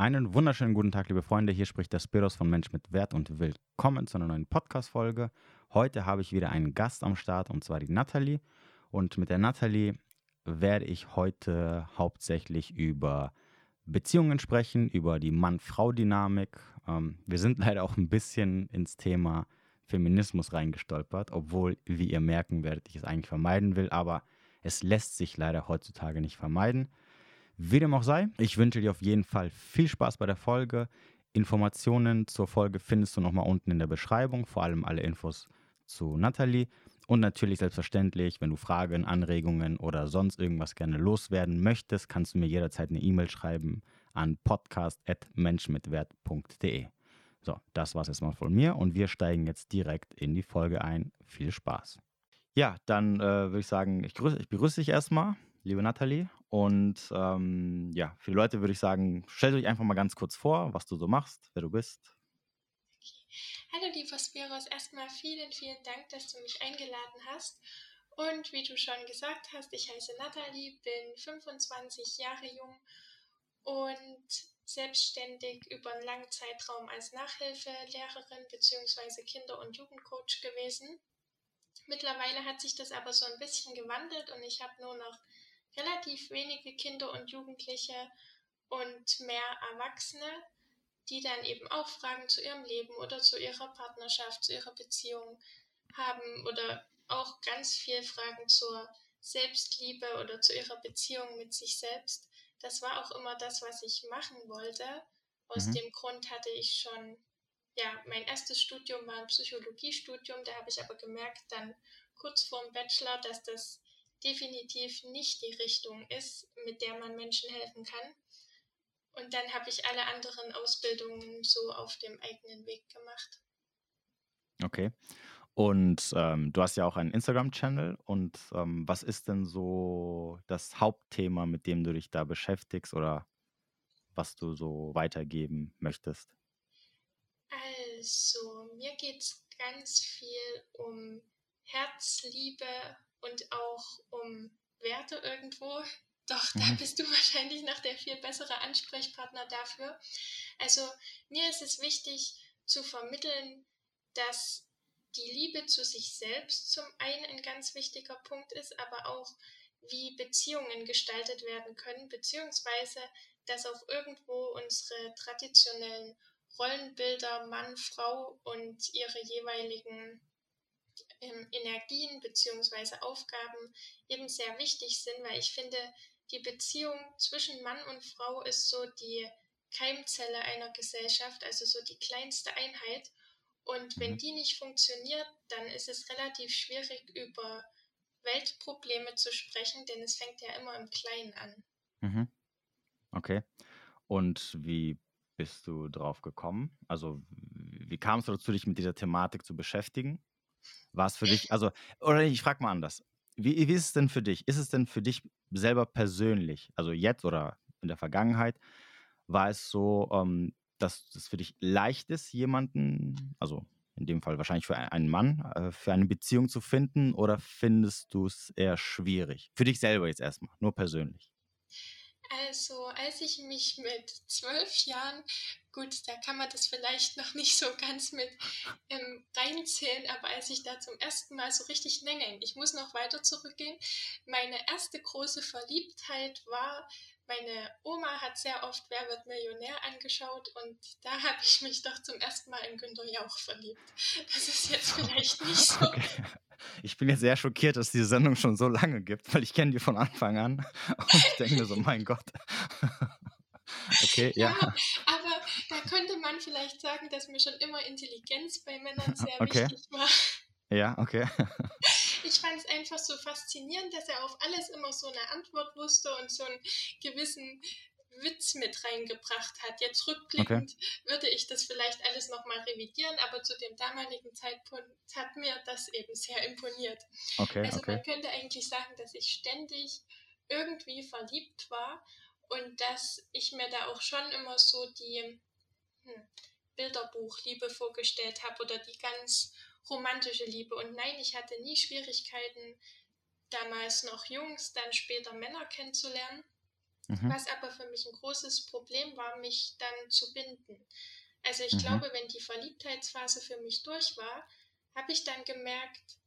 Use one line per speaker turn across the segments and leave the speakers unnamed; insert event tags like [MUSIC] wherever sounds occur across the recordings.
Einen wunderschönen guten Tag, liebe Freunde. Hier spricht der Spiros von Mensch mit Wert und willkommen zu einer neuen Podcast-Folge. Heute habe ich wieder einen Gast am Start und zwar die Nathalie. Und mit der Nathalie werde ich heute hauptsächlich über Beziehungen sprechen, über die Mann-Frau-Dynamik. Ähm, wir sind [LAUGHS] leider auch ein bisschen ins Thema Feminismus reingestolpert, obwohl, wie ihr merken werdet, ich es eigentlich vermeiden will, aber es lässt sich leider heutzutage nicht vermeiden. Wie dem auch sei, ich wünsche dir auf jeden Fall viel Spaß bei der Folge. Informationen zur Folge findest du nochmal unten in der Beschreibung, vor allem alle Infos zu Nathalie. Und natürlich selbstverständlich, wenn du Fragen, Anregungen oder sonst irgendwas gerne loswerden möchtest, kannst du mir jederzeit eine E-Mail schreiben an podcast.menschmitwert.de. So, das war es jetzt mal von mir und wir steigen jetzt direkt in die Folge ein. Viel Spaß. Ja, dann äh, würde ich sagen, ich, grüße, ich begrüße dich erstmal, liebe Nathalie, und ähm, ja, für die Leute würde ich sagen, stell dich einfach mal ganz kurz vor, was du so machst, wer du bist.
Hallo lieber Spiros, erstmal vielen, vielen Dank, dass du mich eingeladen hast. Und wie du schon gesagt hast, ich heiße Nathalie, bin 25 Jahre jung und selbstständig über einen langen Zeitraum als Nachhilfelehrerin bzw. Kinder- und Jugendcoach gewesen. Mittlerweile hat sich das aber so ein bisschen gewandelt und ich habe nur noch relativ wenige Kinder und Jugendliche und mehr Erwachsene, die dann eben auch Fragen zu ihrem Leben oder zu ihrer Partnerschaft, zu ihrer Beziehung haben oder auch ganz viel Fragen zur Selbstliebe oder zu ihrer Beziehung mit sich selbst. Das war auch immer das, was ich machen wollte. Aus mhm. dem Grund hatte ich schon, ja, mein erstes Studium war ein Psychologiestudium, da habe ich aber gemerkt, dann kurz vor dem Bachelor, dass das definitiv nicht die Richtung ist, mit der man Menschen helfen kann. Und dann habe ich alle anderen Ausbildungen so auf dem eigenen Weg gemacht.
Okay. Und ähm, du hast ja auch einen Instagram-Channel. Und ähm, was ist denn so das Hauptthema, mit dem du dich da beschäftigst oder was du so weitergeben möchtest?
Also, mir geht es ganz viel um Herzliebe und auch um Werte irgendwo. [LAUGHS] Doch, da mhm. bist du [LAUGHS] wahrscheinlich noch der viel bessere Ansprechpartner dafür. Also mir ist es wichtig zu vermitteln, dass die Liebe zu sich selbst zum einen ein ganz wichtiger Punkt ist, aber auch wie Beziehungen gestaltet werden können, beziehungsweise dass auch irgendwo unsere traditionellen Rollenbilder Mann, Frau und ihre jeweiligen ähm, Energien bzw. Aufgaben eben sehr wichtig sind, weil ich finde, die Beziehung zwischen Mann und Frau ist so die Keimzelle einer Gesellschaft, also so die kleinste Einheit. Und wenn mhm. die nicht funktioniert, dann ist es relativ schwierig, über Weltprobleme zu sprechen, denn es fängt ja immer im Kleinen an.
Mhm. Okay. Und wie bist du drauf gekommen? Also, wie kamst du dazu, dich mit dieser Thematik zu beschäftigen? War es für dich, also, oder ich frage mal anders. Wie, wie ist es denn für dich? Ist es denn für dich selber persönlich, also jetzt oder in der Vergangenheit, war es so, ähm, dass es für dich leicht ist, jemanden, also in dem Fall wahrscheinlich für einen Mann, äh, für eine Beziehung zu finden oder findest du es eher schwierig? Für dich selber jetzt erstmal, nur persönlich.
Also, als ich mich mit zwölf Jahren, gut, da kann man das vielleicht noch nicht so ganz mit ähm, reinzählen, aber als ich da zum ersten Mal so richtig, nein, ich muss noch weiter zurückgehen. Meine erste große Verliebtheit war, meine Oma hat sehr oft Wer wird Millionär angeschaut und da [LAUGHS] habe ich mich doch zum ersten Mal in Günter Jauch verliebt. Das ist jetzt vielleicht nicht so. Okay.
Ich bin jetzt sehr schockiert, dass es diese Sendung schon so lange gibt, weil ich kenne die von Anfang an [LAUGHS] und ich denke mir so, mein Gott. [LAUGHS]
Okay, ja. ja. Aber da könnte man vielleicht sagen, dass mir schon immer Intelligenz bei Männern sehr [LAUGHS] okay. wichtig war.
Ja, okay.
Ich fand es einfach so faszinierend, dass er auf alles immer so eine Antwort wusste und so einen gewissen Witz mit reingebracht hat. Jetzt rückblickend okay. würde ich das vielleicht alles nochmal revidieren, aber zu dem damaligen Zeitpunkt hat mir das eben sehr imponiert. Okay, also okay. man könnte eigentlich sagen, dass ich ständig irgendwie verliebt war und dass ich mir da auch schon immer so die hm, Bilderbuchliebe vorgestellt habe oder die ganz romantische Liebe. Und nein, ich hatte nie Schwierigkeiten, damals noch Jungs, dann später Männer kennenzulernen. Mhm. was aber für mich ein großes Problem war, mich dann zu binden. Also ich mhm. glaube, wenn die Verliebtheitsphase für mich durch war, habe ich dann gemerkt,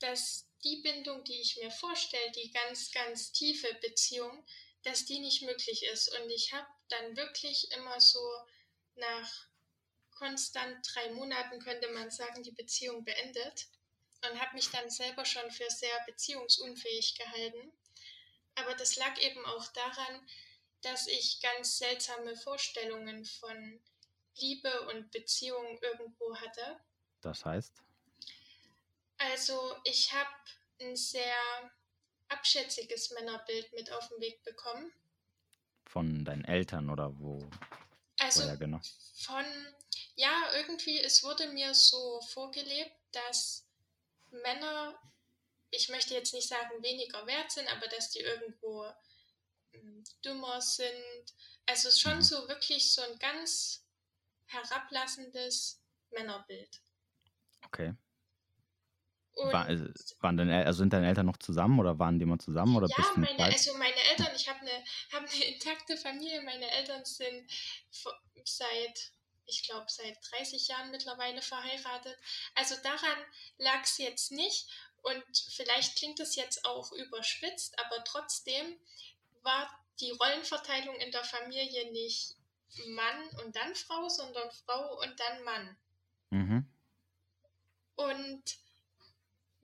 dass die Bindung, die ich mir vorstelle, die ganz, ganz tiefe Beziehung, dass die nicht möglich ist. Und ich habe dann wirklich immer so nach konstant drei Monaten, könnte man sagen, die Beziehung beendet und habe mich dann selber schon für sehr beziehungsunfähig gehalten. Aber das lag eben auch daran, dass ich ganz seltsame Vorstellungen von Liebe und Beziehung irgendwo hatte.
Das heißt?
Also ich habe ein sehr abschätziges Männerbild mit auf den Weg bekommen.
Von deinen Eltern oder wo?
Also genau? von, ja, irgendwie, es wurde mir so vorgelebt, dass Männer, ich möchte jetzt nicht sagen weniger wert sind, aber dass die irgendwo hm, dümmer sind. Also schon mhm. so wirklich so ein ganz herablassendes Männerbild.
Okay. War, äh, waren deine, also sind deine Eltern noch zusammen oder waren die immer zusammen? Oder
ja, meine, also meine Eltern, ich habe eine, hab eine intakte Familie. Meine Eltern sind seit, ich glaube, seit 30 Jahren mittlerweile verheiratet. Also daran lag es jetzt nicht. Und vielleicht klingt es jetzt auch überspitzt, aber trotzdem war die Rollenverteilung in der Familie nicht Mann und dann Frau, sondern Frau und dann Mann. Mhm. Und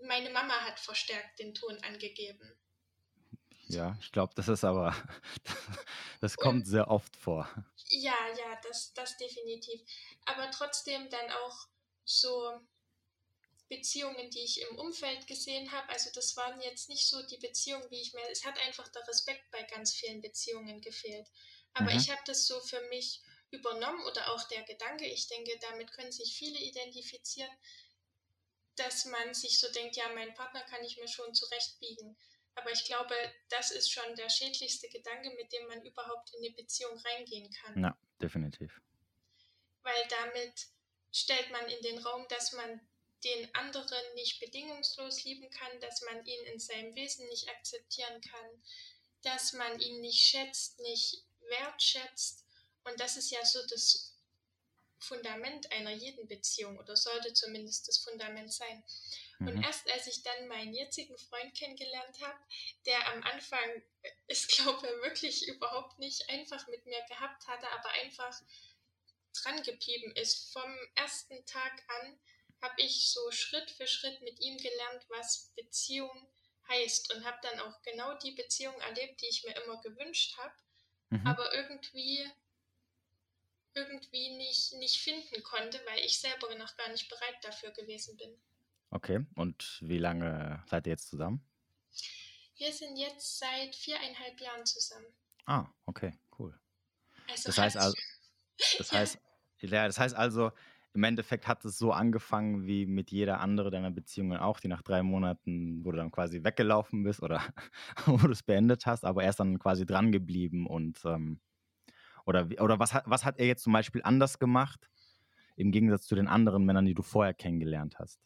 meine Mama hat verstärkt den Ton angegeben.
Ja, ich glaube, das ist aber, [LAUGHS] das kommt Und, sehr oft vor.
Ja, ja, das, das definitiv. Aber trotzdem dann auch so Beziehungen, die ich im Umfeld gesehen habe. Also das waren jetzt nicht so die Beziehungen, wie ich mir, es hat einfach der Respekt bei ganz vielen Beziehungen gefehlt. Aber mhm. ich habe das so für mich übernommen oder auch der Gedanke, ich denke, damit können sich viele identifizieren, dass man sich so denkt, ja, meinen Partner kann ich mir schon zurechtbiegen. Aber ich glaube, das ist schon der schädlichste Gedanke, mit dem man überhaupt in eine Beziehung reingehen kann.
Ja, definitiv.
Weil damit stellt man in den Raum, dass man den anderen nicht bedingungslos lieben kann, dass man ihn in seinem Wesen nicht akzeptieren kann, dass man ihn nicht schätzt, nicht wertschätzt. Und das ist ja so das Fundament einer jeden Beziehung oder sollte zumindest das Fundament sein. Mhm. Und erst als ich dann meinen jetzigen Freund kennengelernt habe, der am Anfang, [LAUGHS] ich glaube, wirklich überhaupt nicht einfach mit mir gehabt hatte, aber einfach dran geblieben ist. Vom ersten Tag an habe ich so Schritt für Schritt mit ihm gelernt, was Beziehung heißt und habe dann auch genau die Beziehung erlebt, die ich mir immer gewünscht habe. Mhm. Aber irgendwie irgendwie nicht, nicht finden konnte, weil ich selber noch gar nicht bereit dafür gewesen bin.
Okay, und wie lange seid ihr jetzt zusammen?
Wir sind jetzt seit viereinhalb Jahren zusammen.
Ah, okay, cool. Also das heißt also, [LAUGHS] das heißt, ja, das heißt also, im Endeffekt hat es so angefangen wie mit jeder andere deiner Beziehungen auch, die nach drei Monaten, wo du dann quasi weggelaufen bist oder [LAUGHS] wo du es beendet hast, aber erst dann quasi dran geblieben und ähm, oder, oder was, hat, was hat er jetzt zum Beispiel anders gemacht, im Gegensatz zu den anderen Männern, die du vorher kennengelernt hast?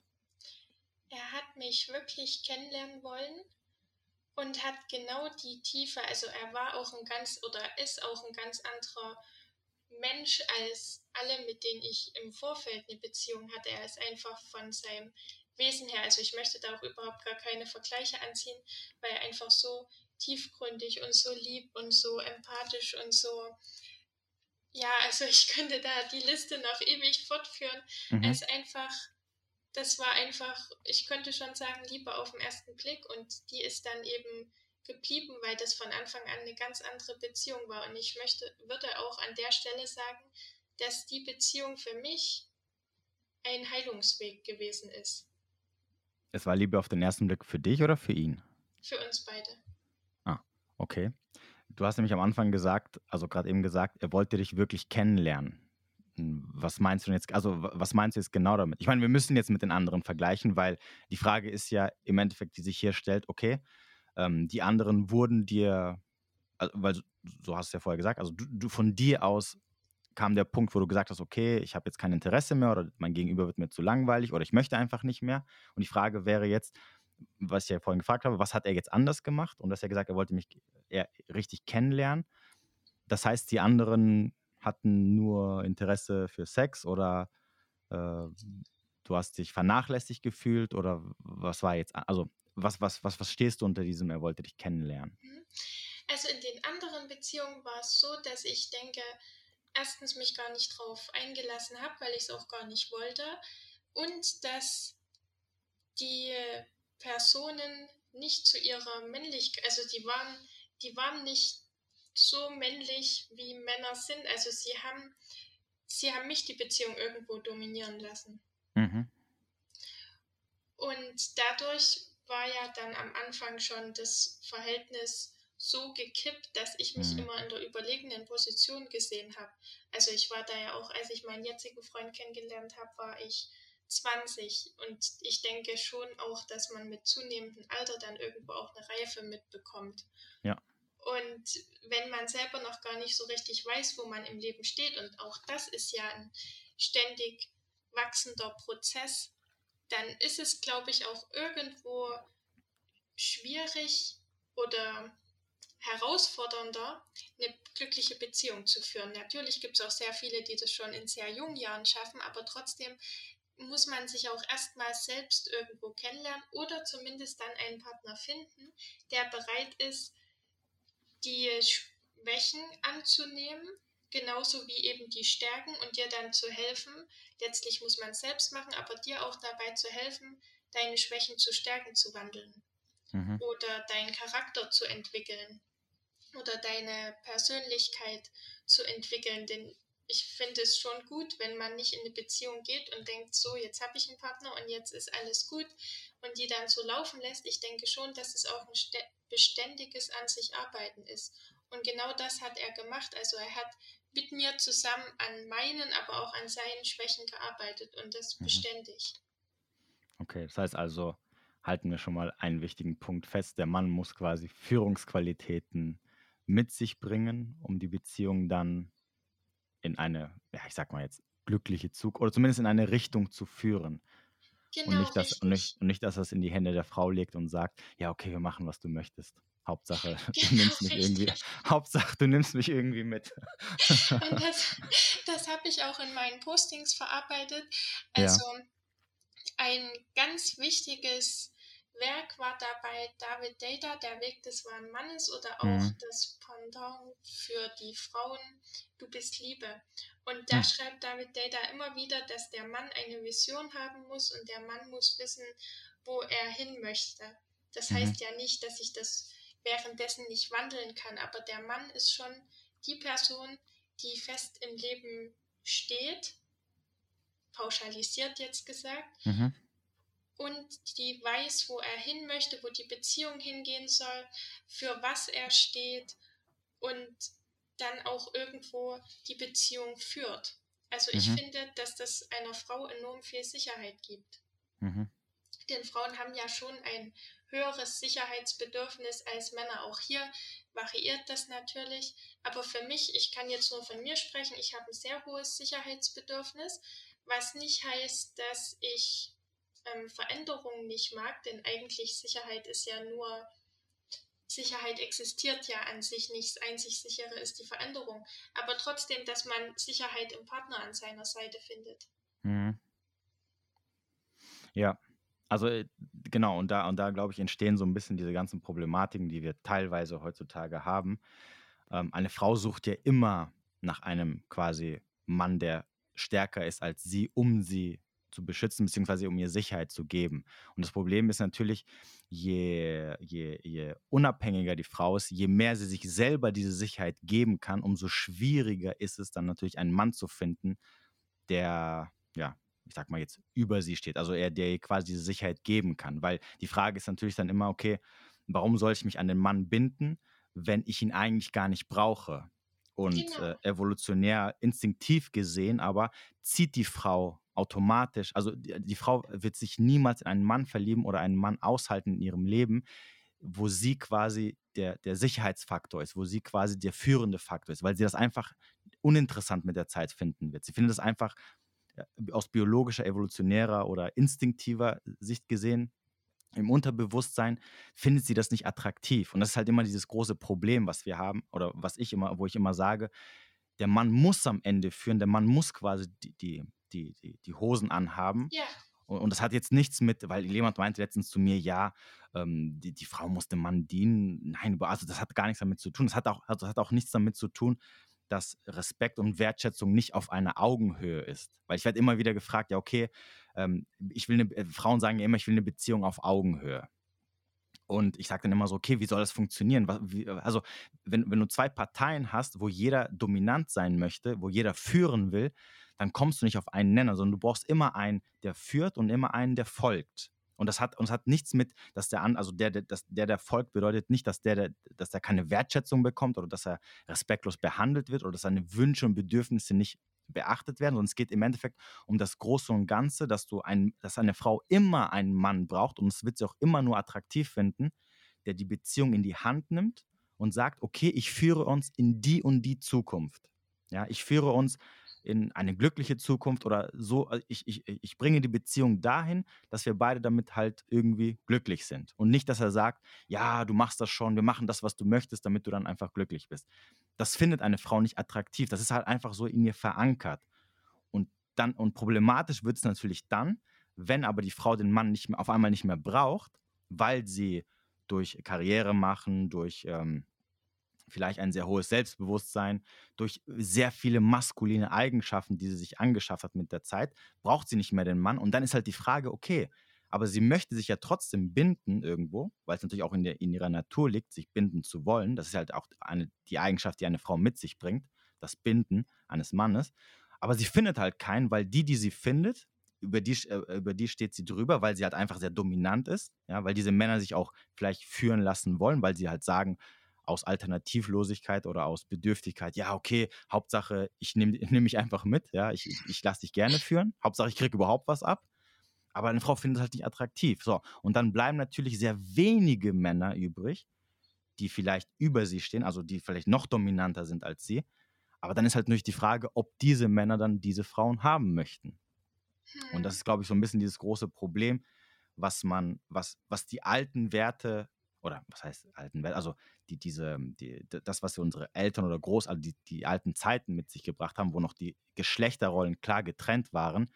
Er hat mich wirklich kennenlernen wollen und hat genau die Tiefe, also er war auch ein ganz oder ist auch ein ganz anderer Mensch als alle, mit denen ich im Vorfeld eine Beziehung hatte. Er ist einfach von seinem Wesen her, also ich möchte da auch überhaupt gar keine Vergleiche anziehen, weil er einfach so tiefgründig und so lieb und so empathisch und so ja, also ich [LAUGHS] könnte da die Liste noch ewig fortführen. Mhm. Es einfach, das war einfach, ich könnte schon sagen, Liebe auf den ersten Blick und die ist dann eben geblieben, weil das von Anfang an eine ganz andere Beziehung war. Und ich möchte, würde auch an der Stelle sagen, dass die Beziehung für mich ein Heilungsweg gewesen ist.
Es war Liebe auf den ersten Blick für dich oder für ihn?
Für uns beide.
Ah, okay. Du hast nämlich am Anfang gesagt, also gerade eben gesagt, er wollte dich wirklich kennenlernen. Was meinst du jetzt, also was meinst du jetzt genau damit? Ich meine, wir müssen jetzt mit den anderen vergleichen, weil die Frage ist ja im Endeffekt, die sich hier stellt, okay, ähm, die anderen wurden dir, also, weil so hast du ja vorher gesagt, also du, du, von dir aus kam der Punkt, wo du gesagt hast, okay, ich habe jetzt kein Interesse mehr oder mein Gegenüber wird mir zu langweilig oder ich möchte einfach nicht mehr. Und die Frage wäre jetzt, was ich ja vorhin gefragt habe, was hat er jetzt anders gemacht? Und dass er gesagt, er wollte mich eher richtig kennenlernen. Das heißt, die anderen hatten nur Interesse für Sex oder äh, du hast dich vernachlässigt gefühlt oder was war jetzt, also was, was, was, was stehst du unter diesem, er wollte dich kennenlernen? Mhm.
Also in den anderen Beziehungen war es so, dass ich denke, erstens mich gar nicht drauf eingelassen habe, weil ich es auch gar nicht wollte und dass die Personen nicht zu ihrer Männlichkeit, also die waren, die waren nicht so männlich wie Männer sind. Also sie haben, sie haben mich die Beziehung irgendwo dominieren lassen. Mhm. Und dadurch war ja dann am Anfang schon das Verhältnis so gekippt, dass ich mich mhm. immer in der überlegenen Position gesehen habe. Also ich war da ja auch, als ich meinen jetzigen Freund kennengelernt habe, war ich 20 und ich denke schon auch, dass man mit zunehmendem Alter dann irgendwo auch eine Reife mitbekommt.
Ja.
Und wenn man selber noch gar nicht so richtig weiß, wo man im Leben steht, und auch das ist ja ein ständig wachsender Prozess, dann ist es, glaube ich, auch irgendwo schwierig oder herausfordernder, eine glückliche Beziehung zu führen. Natürlich gibt es auch sehr viele, die das schon in sehr jungen Jahren schaffen, aber trotzdem muss man sich auch erstmal selbst irgendwo kennenlernen oder zumindest dann einen Partner finden, der bereit ist, die Schwächen anzunehmen, genauso wie eben die Stärken und dir dann zu helfen. Letztlich muss man es selbst machen, aber dir auch dabei zu helfen, deine Schwächen zu Stärken zu wandeln mhm. oder deinen Charakter zu entwickeln oder deine Persönlichkeit zu entwickeln. Denn ich finde es schon gut, wenn man nicht in eine Beziehung geht und denkt, so, jetzt habe ich einen Partner und jetzt ist alles gut und die dann so laufen lässt. Ich denke schon, dass es auch ein beständiges an sich arbeiten ist. Und genau das hat er gemacht. Also er hat mit mir zusammen an meinen, aber auch an seinen Schwächen gearbeitet und das mhm. beständig.
Okay, das heißt also, halten wir schon mal einen wichtigen Punkt fest. Der Mann muss quasi Führungsqualitäten mit sich bringen, um die Beziehung dann in eine, ja, ich sag mal jetzt, glückliche Zug oder zumindest in eine Richtung zu führen. Genau, und, nicht, dass, und, nicht, und nicht, dass er es in die Hände der Frau legt und sagt, ja, okay, wir machen, was du möchtest. Hauptsache, [LAUGHS] du nimmst mich irgendwie, [LAUGHS] Hauptsache, du nimmst mich irgendwie mit.
Und [LAUGHS] das, das habe ich auch in meinen Postings verarbeitet. Also ja. ein ganz wichtiges Werk war dabei David Data, Der Weg des wahren Mannes oder auch mhm. das Pendant für die Frauen, Du bist Liebe. Und da mhm. schreibt David Data immer wieder, dass der Mann eine Vision haben muss und der Mann muss wissen, wo er hin möchte. Das mhm. heißt ja nicht, dass ich das währenddessen nicht wandeln kann, aber der Mann ist schon die Person, die fest im Leben steht, pauschalisiert jetzt gesagt, mhm und die weiß, wo er hin möchte, wo die Beziehung hingehen soll, für was er steht und dann auch irgendwo die Beziehung führt. Also ich mhm. finde, dass das einer Frau enorm viel Sicherheit gibt. Mhm. Denn Frauen haben ja schon ein höheres Sicherheitsbedürfnis als Männer. Auch hier variiert das natürlich. Aber für mich, ich kann jetzt nur von mir sprechen, ich habe ein sehr hohes Sicherheitsbedürfnis, was nicht heißt, dass ich ähm, Veränderungen nicht mag, denn eigentlich Sicherheit ist ja nur, Sicherheit existiert ja an sich nicht, das einzig sichere ist die Veränderung, aber trotzdem, dass man Sicherheit im Partner an seiner Seite findet. Mhm.
Ja, also äh, genau, und da, und da glaube ich, entstehen so ein bisschen diese ganzen Problematiken, die wir teilweise heutzutage haben. Ähm, eine Frau sucht ja immer nach einem quasi Mann, der stärker ist als sie, um sie zu beschützen, beziehungsweise um ihr Sicherheit zu geben. Und das Problem ist natürlich, je, je, je unabhängiger die Frau ist, je mehr sie sich selber diese Sicherheit geben kann, umso schwieriger ist es dann natürlich, einen Mann zu finden, der, ja, ich sag mal jetzt, über sie steht. Also er, der ihr quasi diese Sicherheit geben kann. Weil die Frage ist natürlich dann immer, okay, warum soll ich mich an den Mann binden, wenn ich ihn eigentlich gar nicht brauche? Und genau. äh, evolutionär, instinktiv gesehen, aber zieht die Frau automatisch, also die, die, Frau wird sich niemals in einen Mann verlieben oder einen Mann aushalten in ihrem Leben, wo sie quasi der, der Sicherheitsfaktor ist, wo sie quasi der führende Faktor ist, weil sie das einfach uninteressant mit der Zeit finden wird. Sie findet es einfach aus biologischer, evolutionärer oder instinktiver Sicht gesehen im Unterbewusstsein findet sie das nicht attraktiv. Und das ist halt immer dieses große Problem, was wir haben, oder was ich immer, wo ich immer sage, der Mann muss am Ende führen, der Mann muss quasi die, die, die, die, die Hosen anhaben.
Ja.
Und, und, das hat jetzt nichts mit, weil jemand meinte letztens zu mir, ja, ähm, die, die Frau muss dem Mann dienen. Nein, also das hat gar nichts damit zu tun. Das hat auch, also das hat auch nichts damit zu tun, dass Respekt und Wertschätzung nicht auf einer Augenhöhe ist. Weil ich werde immer wieder gefragt, ja, okay, ähm, ich will eine, äh, Frauen sagen ja immer, ich will eine Beziehung auf Augenhöhe. Und ich sage dann immer so, okay, wie soll das funktionieren? Wie, also, wenn, wenn du zwei Parteien hast, wo jeder dominant sein möchte, wo jeder führen will, dann kommst du nicht auf einen Nenner, sondern du brauchst immer einen, der führt und immer einen, der folgt. Und das hat, und hat nichts mit, dass der an, also der, der, das, der, der folgt, bedeutet nicht, dass der, der, dass der keine Wertschätzung bekommt oder dass er respektlos behandelt wird oder dass seine Wünsche und Bedürfnisse nicht beachtet werden, sondern es geht im Endeffekt um das Große und Ganze, dass du ein, dass eine Frau immer einen Mann braucht und es wird sie auch immer nur attraktiv finden, der die Beziehung in die Hand nimmt und sagt, okay, ich führe uns in die und die Zukunft. Ja, ich führe uns in eine glückliche Zukunft oder so, äh, ich, ich, ich bringe die Beziehung dahin, dass wir beide damit halt irgendwie glücklich sind. Und nicht, dass er sagt, ja, du machst das schon, wir machen das, was du möchtest, damit du dann einfach glücklich bist. Das findet eine Frau nicht attraktiv. Das ist halt einfach so in ihr verankert. Und dann, und problematisch wird es natürlich dann, wenn aber die Frau den Mann nicht mehr, auf einmal nicht mehr braucht, weil sie durch Karriere machen, durch ähm, vielleicht ein sehr hohes Selbstbewusstsein, durch sehr viele maskuline Eigenschaften, die sie sich angeschafft hat mit der Zeit, braucht sie nicht mehr den Mann. Und dann ist halt die Frage, okay, aber sie möchte sich ja trotzdem binden irgendwo, weil es natürlich auch in, der, in ihrer Natur liegt, sich binden zu wollen. Das ist halt auch eine, die Eigenschaft, die eine Frau mit sich bringt, das Binden eines Mannes. Aber sie findet halt keinen, weil die, die sie findet, über die, äh, über die steht sie drüber, weil sie halt einfach sehr dominant ist, ja, weil diese Männer sich auch vielleicht führen lassen wollen, weil sie halt sagen, aus Alternativlosigkeit oder aus Bedürftigkeit, ja, okay, Hauptsache, ich nehme [LAUGHS] nehm mich einfach mit, ja, ich, ich lasse dich gerne führen, Hauptsache, ich kriege überhaupt was ab. Aber eine Frau findet es halt nicht attraktiv. So, und dann bleiben natürlich sehr wenige Männer übrig, die vielleicht über sie stehen, also die vielleicht noch dominanter sind als sie. Aber dann ist halt natürlich die Frage, ob diese Männer dann diese Frauen haben möchten. Und das hm. ist, glaube ich, so ein bisschen dieses große Problem, was man, was, was die alten Werte oder was heißt alten Welt, also die, diese, die, das, was unsere Eltern oder Groß, also die, die alten Zeiten mit sich gebracht haben, wo noch die Geschlechterrollen klar getrennt waren.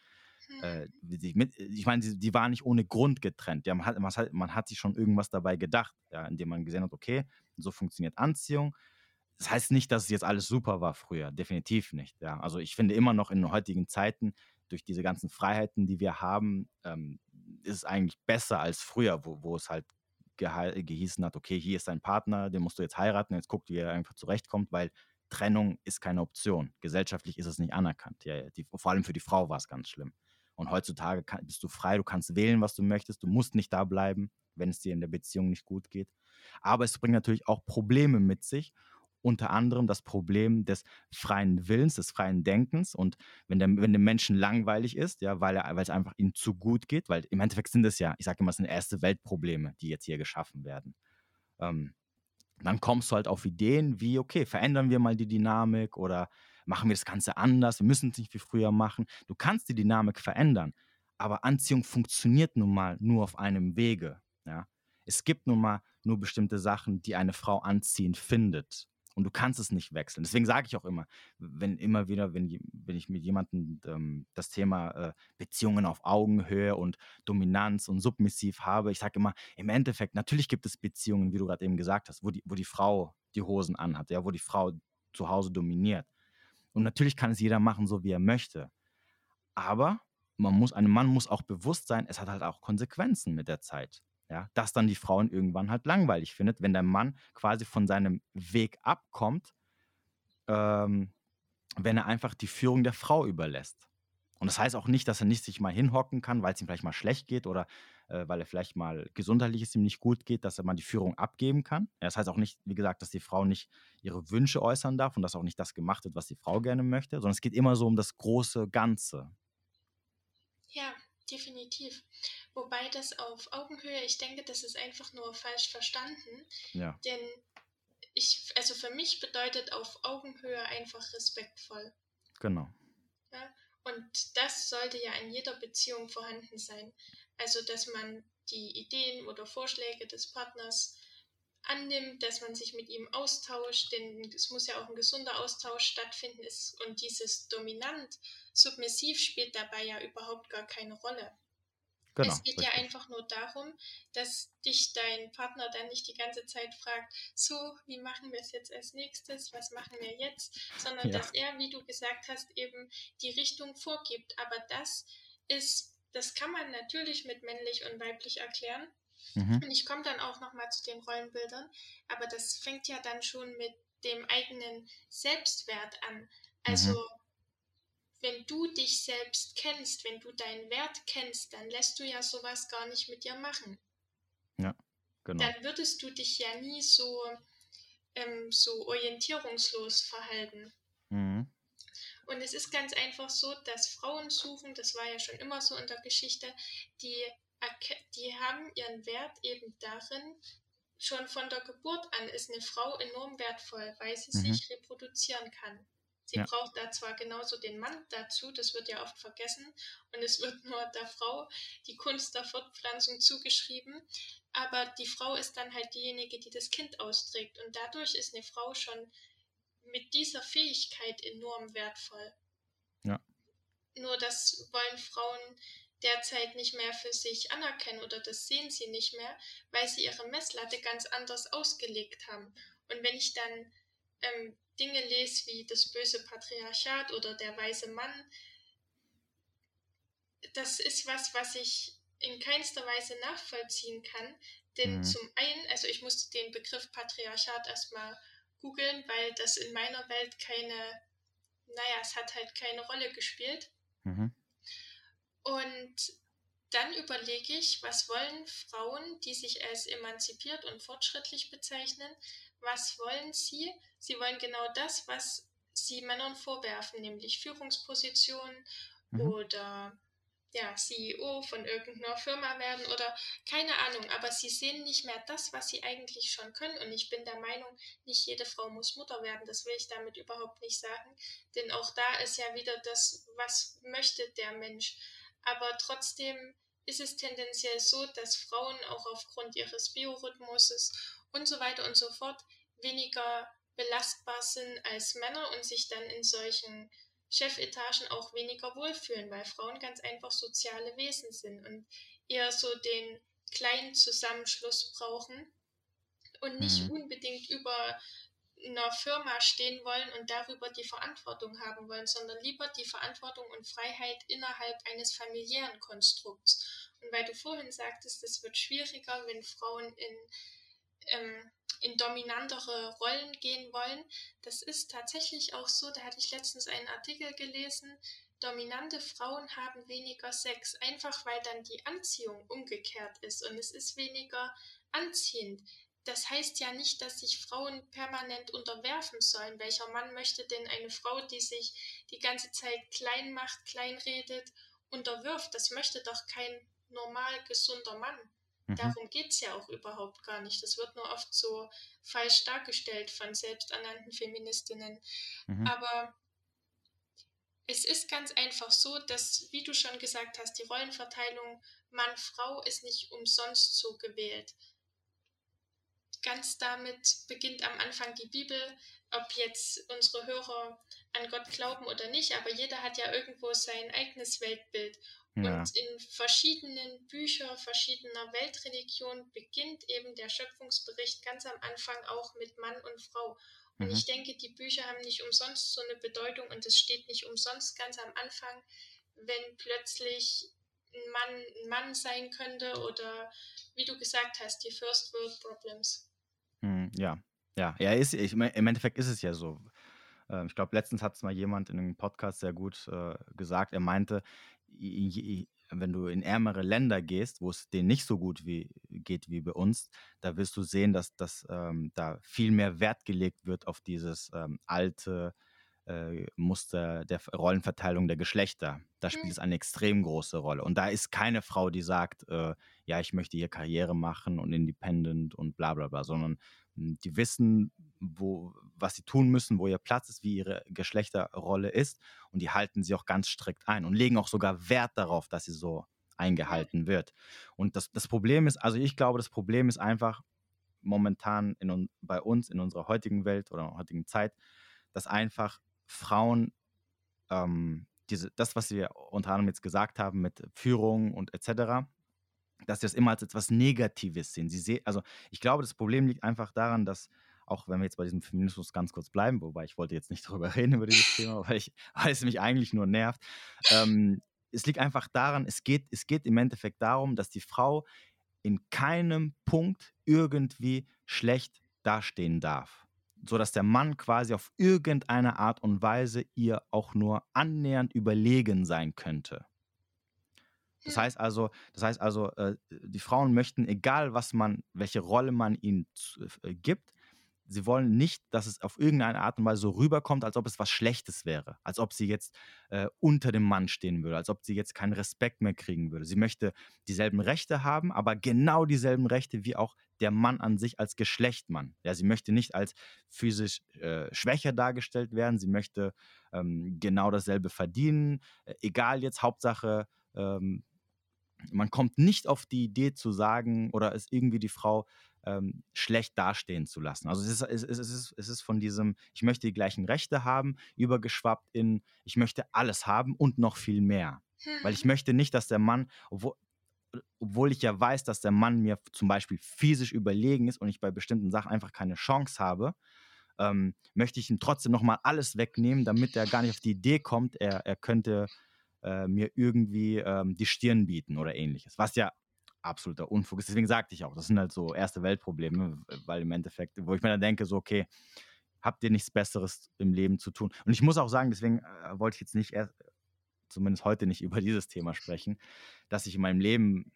Äh, mit, ich meine, die, die waren nicht ohne Grund getrennt. Ja, man, hat, man, hat, man hat sich schon irgendwas dabei gedacht, ja, indem man gesehen hat, okay, so funktioniert Anziehung. Das heißt nicht, dass es jetzt alles super war früher, definitiv nicht. Ja. Also ich finde immer noch in heutigen Zeiten, durch diese ganzen Freiheiten, die wir haben, ähm, ist es eigentlich besser als früher, wo, wo es halt gehießen hat, okay, hier ist dein Partner, den musst du jetzt heiraten, jetzt guckt, wie er einfach zurechtkommt, weil Trennung ist keine Option. Gesellschaftlich ist es nicht anerkannt. Ja, die, vor allem für die Frau war es ganz schlimm. Und heutzutage kann, bist du frei, du kannst wählen, was du möchtest, du musst nicht da bleiben, wenn es dir in der Beziehung nicht gut geht. Aber es bringt natürlich auch Probleme mit sich unter anderem das Problem des freien Willens, des freien Denkens. Und wenn, der, wenn dem Menschen langweilig ist, ja, weil, er, weil es einfach ihm zu gut geht, weil im Endeffekt sind es ja, ich sage immer, es sind erste Weltprobleme, die jetzt hier geschaffen werden. Ähm, dann kommst du halt auf Ideen wie, okay, verändern wir mal die Dynamik oder machen wir das Ganze anders, wir müssen es nicht wie früher machen. Du kannst die Dynamik verändern, aber Anziehung funktioniert nun mal nur auf einem Wege. Ja? Es gibt nun mal nur bestimmte Sachen, die eine Frau anziehend findet. Und du kannst es nicht wechseln. Deswegen sage ich auch immer, wenn immer wieder, wenn, wenn ich mit jemandem ähm, das Thema äh, Beziehungen auf Augenhöhe und Dominanz und submissiv habe, ich sage immer, im Endeffekt, natürlich gibt es Beziehungen, wie du gerade eben gesagt hast, wo die, wo die Frau die Hosen anhat, ja, wo die Frau zu Hause dominiert. Und natürlich kann es jeder machen, so wie er möchte. Aber man muss, einem Mann muss auch bewusst sein, es hat halt auch Konsequenzen mit der Zeit ja, dass dann die Frauen irgendwann halt langweilig findet, wenn der Mann quasi von seinem Weg abkommt, ähm, wenn er einfach die Führung der Frau überlässt. Und das heißt auch nicht, dass er nicht sich mal hinhocken kann, weil es ihm vielleicht mal schlecht geht oder äh, weil er vielleicht mal gesundheitlich es ihm nicht gut geht, dass er mal die Führung abgeben kann. Das heißt auch nicht, wie gesagt, dass die Frau nicht ihre Wünsche äußern darf und dass auch nicht das gemacht wird, was die Frau gerne möchte, sondern es geht immer so um das große Ganze.
Ja, definitiv. Wobei das auf Augenhöhe, ich denke, das ist einfach nur falsch verstanden.
Ja.
Denn ich, also für mich bedeutet auf Augenhöhe einfach respektvoll.
Genau.
Ja? Und das sollte ja in jeder Beziehung vorhanden sein. Also, dass man die Ideen oder Vorschläge des Partners annimmt, dass man sich mit ihm austauscht, denn es muss ja auch ein gesunder Austausch stattfinden ist, und dieses dominant submissiv spielt dabei ja überhaupt gar keine Rolle. Genau, es geht richtig. ja einfach nur darum, dass dich dein Partner dann nicht die ganze Zeit fragt, so, wie machen wir es jetzt als nächstes, was machen wir jetzt, sondern ja. dass er, wie du gesagt hast, eben die Richtung vorgibt. Aber das ist, das kann man natürlich mit männlich und weiblich erklären. Mhm. Und ich komme dann auch nochmal zu den Rollenbildern, aber das fängt ja dann schon mit dem eigenen Selbstwert an. Also mhm wenn du dich selbst kennst, wenn du deinen Wert kennst, dann lässt du ja sowas gar nicht mit dir machen.
Ja, genau.
Dann würdest du dich ja nie so, ähm, so orientierungslos verhalten. Mhm. Und es ist ganz einfach so, dass Frauen suchen, das war ja schon immer so in der Geschichte, die, die haben ihren Wert eben darin, schon von der Geburt an ist eine Frau enorm wertvoll, weil sie mhm. sich reproduzieren kann. Sie ja. braucht da zwar genauso den Mann dazu, das wird ja oft vergessen und es wird nur der Frau die Kunst der Fortpflanzung zugeschrieben, aber die Frau ist dann halt diejenige, die das Kind austrägt und dadurch ist eine Frau schon mit dieser Fähigkeit enorm wertvoll.
Ja.
Nur das wollen Frauen derzeit nicht mehr für sich anerkennen oder das sehen sie nicht mehr, weil sie ihre Messlatte ganz anders ausgelegt haben. Und wenn ich dann ähm, Dinge lese wie das böse Patriarchat oder der weise Mann, das ist was, was ich in keinster Weise nachvollziehen kann. Denn mhm. zum einen, also ich musste den Begriff Patriarchat erstmal googeln, weil das in meiner Welt keine, naja, es hat halt keine Rolle gespielt. Mhm. Und dann überlege ich, was wollen Frauen, die sich als emanzipiert und fortschrittlich bezeichnen, was wollen sie? Sie wollen genau das, was sie Männern vorwerfen, nämlich Führungspositionen mhm. oder ja, CEO von irgendeiner Firma werden oder keine Ahnung, aber sie sehen nicht mehr das, was sie eigentlich schon können. Und ich bin der Meinung, nicht jede Frau muss Mutter werden. Das will ich damit überhaupt nicht sagen. Denn auch da ist ja wieder das, was möchte der Mensch. Aber trotzdem ist es tendenziell so, dass Frauen auch aufgrund ihres Biorhythmuses und so weiter und so fort weniger belastbar sind als Männer und sich dann in solchen Chefetagen auch weniger wohlfühlen, weil Frauen ganz einfach soziale Wesen sind und eher so den kleinen Zusammenschluss brauchen und nicht mhm. unbedingt über einer Firma stehen wollen und darüber die Verantwortung haben wollen, sondern lieber die Verantwortung und Freiheit innerhalb eines familiären Konstrukts. Und weil du vorhin sagtest, es wird schwieriger, wenn Frauen in ähm, in dominantere Rollen gehen wollen. Das ist tatsächlich auch so, da hatte ich letztens einen Artikel gelesen, dominante Frauen haben weniger Sex, einfach weil dann die Anziehung umgekehrt ist und es ist weniger anziehend. Das heißt ja nicht, dass sich Frauen permanent unterwerfen sollen. Welcher Mann möchte denn eine Frau, die sich die ganze Zeit klein macht, kleinredet, unterwirft? Das möchte doch kein normal gesunder Mann. Mhm. Darum geht es ja auch überhaupt gar nicht. Das wird nur oft so falsch dargestellt von selbsternannten Feministinnen. Mhm. Aber es ist ganz einfach so, dass, wie du schon gesagt hast, die Rollenverteilung Mann-Frau ist nicht umsonst so gewählt. Ganz damit beginnt am Anfang die Bibel, ob jetzt unsere Hörer an Gott glauben oder nicht, aber jeder hat ja irgendwo sein eigenes Weltbild. Ja. Und in verschiedenen Büchern verschiedener Weltreligionen beginnt eben der Schöpfungsbericht ganz am Anfang auch mit Mann und Frau. Und mhm. ich denke, die Bücher haben nicht umsonst so eine Bedeutung und es steht nicht umsonst ganz am Anfang, wenn plötzlich ein Mann ein Mann sein könnte oder wie du gesagt hast, die First World Problems.
Ja, ja, ja, ist, ich, im Endeffekt ist es ja so. Ähm, ich glaube, letztens hat es mal jemand in einem Podcast sehr gut äh, gesagt. Er meinte, wenn du in ärmere Länder gehst, wo es denen nicht so gut wie, geht wie bei uns, da wirst du sehen, dass, dass ähm, da viel mehr Wert gelegt wird auf dieses ähm, alte äh, Muster der Rollenverteilung der Geschlechter. Da spielt mhm. es eine extrem große Rolle. Und da ist keine Frau, die sagt, äh, ja, ich möchte hier Karriere machen und independent und bla bla bla, sondern die wissen, wo, was sie tun müssen, wo ihr Platz ist, wie ihre Geschlechterrolle ist und die halten sie auch ganz strikt ein und legen auch sogar Wert darauf, dass sie so eingehalten wird. Und das, das Problem ist, also ich glaube, das Problem ist einfach momentan in, bei uns in unserer heutigen Welt oder heutigen Zeit, dass einfach Frauen ähm, diese, das, was wir unter anderem jetzt gesagt haben mit Führung und etc., dass sie das immer als etwas Negatives sehen. Sie sehen, also ich glaube, das Problem liegt einfach daran, dass auch wenn wir jetzt bei diesem Feminismus ganz kurz bleiben, wobei ich wollte jetzt nicht [LAUGHS] darüber reden über dieses Thema, weil, ich, [LAUGHS] weil es mich eigentlich nur nervt. Ähm, es liegt einfach daran, es geht, es geht im Endeffekt darum, dass die Frau in keinem Punkt irgendwie schlecht dastehen darf sodass der Mann quasi auf irgendeine Art und Weise ihr auch nur annähernd überlegen sein könnte. Das heißt also, das heißt also, äh, die Frauen möchten, egal was man, welche Rolle man ihnen äh, gibt, sie wollen nicht, dass es auf irgendeine Art und Weise so rüberkommt, als ob es was Schlechtes wäre, als ob sie jetzt äh, unter dem Mann stehen würde, als ob sie jetzt keinen Respekt mehr kriegen würde. Sie möchte dieselben Rechte haben, aber genau dieselben Rechte wie auch der Mann an sich als Geschlechtmann. Ja, sie möchte nicht als physisch äh, schwächer dargestellt werden, sie möchte ähm, genau dasselbe verdienen, äh, egal jetzt, Hauptsache, ähm, man kommt nicht auf die Idee zu sagen oder es irgendwie die Frau ähm, schlecht dastehen zu lassen. Also es ist, es, ist, es, ist, es ist von diesem, ich möchte die gleichen Rechte haben, übergeschwappt in, ich möchte alles haben und noch viel mehr. Weil ich hm. möchte nicht, dass der Mann, obwohl, obwohl ich ja weiß, dass der Mann mir zum Beispiel physisch überlegen ist und ich bei bestimmten Sachen einfach keine Chance habe, ähm, möchte ich ihm trotzdem nochmal alles wegnehmen, damit er gar nicht auf die Idee kommt, er, er könnte äh, mir irgendwie ähm, die Stirn bieten oder ähnliches. Was ja absoluter Unfug ist. Deswegen sagte ich auch, das sind halt so erste Weltprobleme, weil im Endeffekt, wo ich mir dann denke, so, okay, habt ihr nichts Besseres im Leben zu tun? Und ich muss auch sagen, deswegen äh, wollte ich jetzt nicht erst, zumindest heute nicht [LAUGHS] über dieses Thema sprechen, dass ich in meinem Leben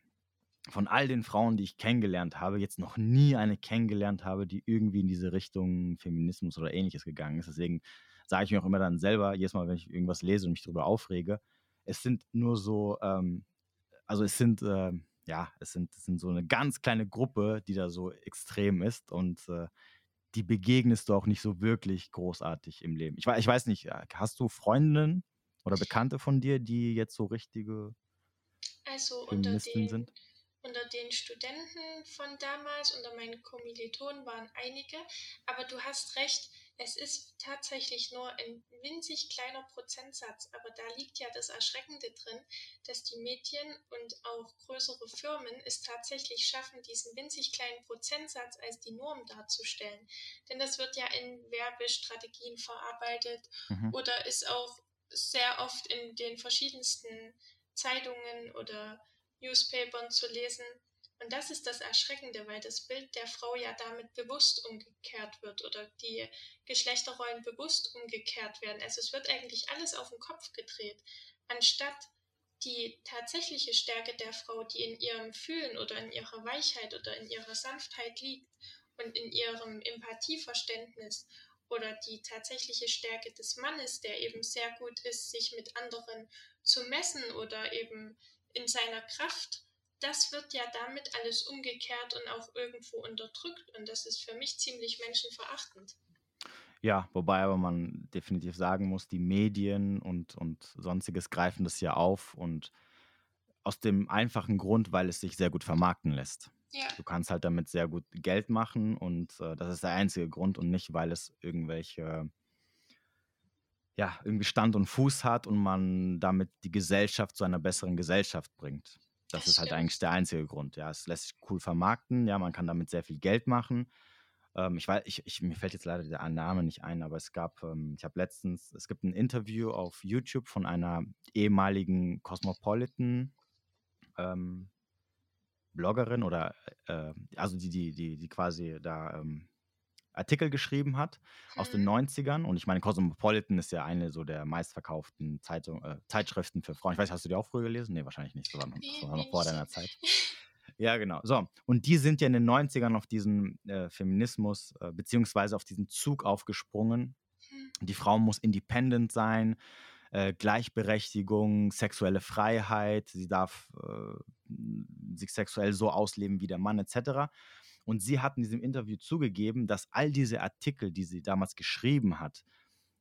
von all den Frauen, die ich kennengelernt habe, jetzt noch nie eine kennengelernt habe, die irgendwie in diese Richtung Feminismus oder ähnliches gegangen ist. Deswegen sage ich mir auch immer dann selber, jedes Mal, wenn ich irgendwas lese und mich darüber aufrege, es sind nur so, ähm, also es sind, äh, ja, es sind, es sind so eine ganz kleine Gruppe, die da so extrem ist und äh, die begegnest du auch nicht so wirklich großartig im Leben. Ich, ich weiß nicht, äh, hast du Freundinnen oder Bekannte von dir, die jetzt so richtige
also Feministinnen den, sind? Unter den Studenten von damals, unter meinen Kommilitonen waren einige, aber du hast recht, es ist tatsächlich nur ein winzig kleiner Prozentsatz, aber da liegt ja das Erschreckende drin, dass die Medien und auch größere Firmen es tatsächlich schaffen, diesen winzig kleinen Prozentsatz als die Norm darzustellen. Denn das wird ja in Werbestrategien verarbeitet mhm. oder ist auch sehr oft in den verschiedensten Zeitungen oder Newspapern zu lesen. Und das ist das Erschreckende, weil das Bild der Frau ja damit bewusst umgekehrt wird oder die Geschlechterrollen bewusst umgekehrt werden. Also es wird eigentlich alles auf den Kopf gedreht, anstatt die tatsächliche Stärke der Frau, die in ihrem Fühlen oder in ihrer Weichheit oder in ihrer Sanftheit liegt und in ihrem Empathieverständnis oder die tatsächliche Stärke des Mannes, der eben sehr gut ist, sich mit anderen zu messen oder eben in seiner Kraft das wird ja damit alles umgekehrt und auch irgendwo unterdrückt. Und das ist für mich ziemlich menschenverachtend.
Ja, wobei aber man definitiv sagen muss, die Medien und, und sonstiges greifen das ja auf und aus dem einfachen Grund, weil es sich sehr gut vermarkten lässt. Ja. Du kannst halt damit sehr gut Geld machen und äh, das ist der einzige Grund und nicht, weil es irgendwelche, ja, irgendwie Stand und Fuß hat und man damit die Gesellschaft zu einer besseren Gesellschaft bringt. Das, ist halt eigentlich der einzige Grund. Ja, es lässt sich cool vermarkten. Ja, man kann damit sehr viel Geld machen. Ähm, ich weiß, ich, ich, mir fällt jetzt leider der Name nicht ein, aber es gab, ähm, ich habe letztens, es gibt ein Interview auf YouTube von einer ehemaligen Cosmopolitan ähm, Bloggerin oder äh, also die, die, die, die quasi da ähm, Artikel geschrieben hat aus den 90ern. Mhm. Und ich meine, Cosmopolitan ist ja eine so der meistverkauften Zeitung, äh, Zeitschriften für Frauen. Ich weiß, hast du die auch früher gelesen? Nee, wahrscheinlich nicht. Das war noch, das war noch vor deiner Zeit. [LAUGHS] Ja, genau. So, und die sind ja in den 90ern auf diesen äh, Feminismus äh, beziehungsweise auf diesen Zug aufgesprungen. Hm. Die Frau muss independent sein, äh, Gleichberechtigung, sexuelle Freiheit, sie darf äh, sich sexuell so ausleben wie der Mann etc. Und sie hat in diesem Interview zugegeben, dass all diese Artikel, die sie damals geschrieben hat,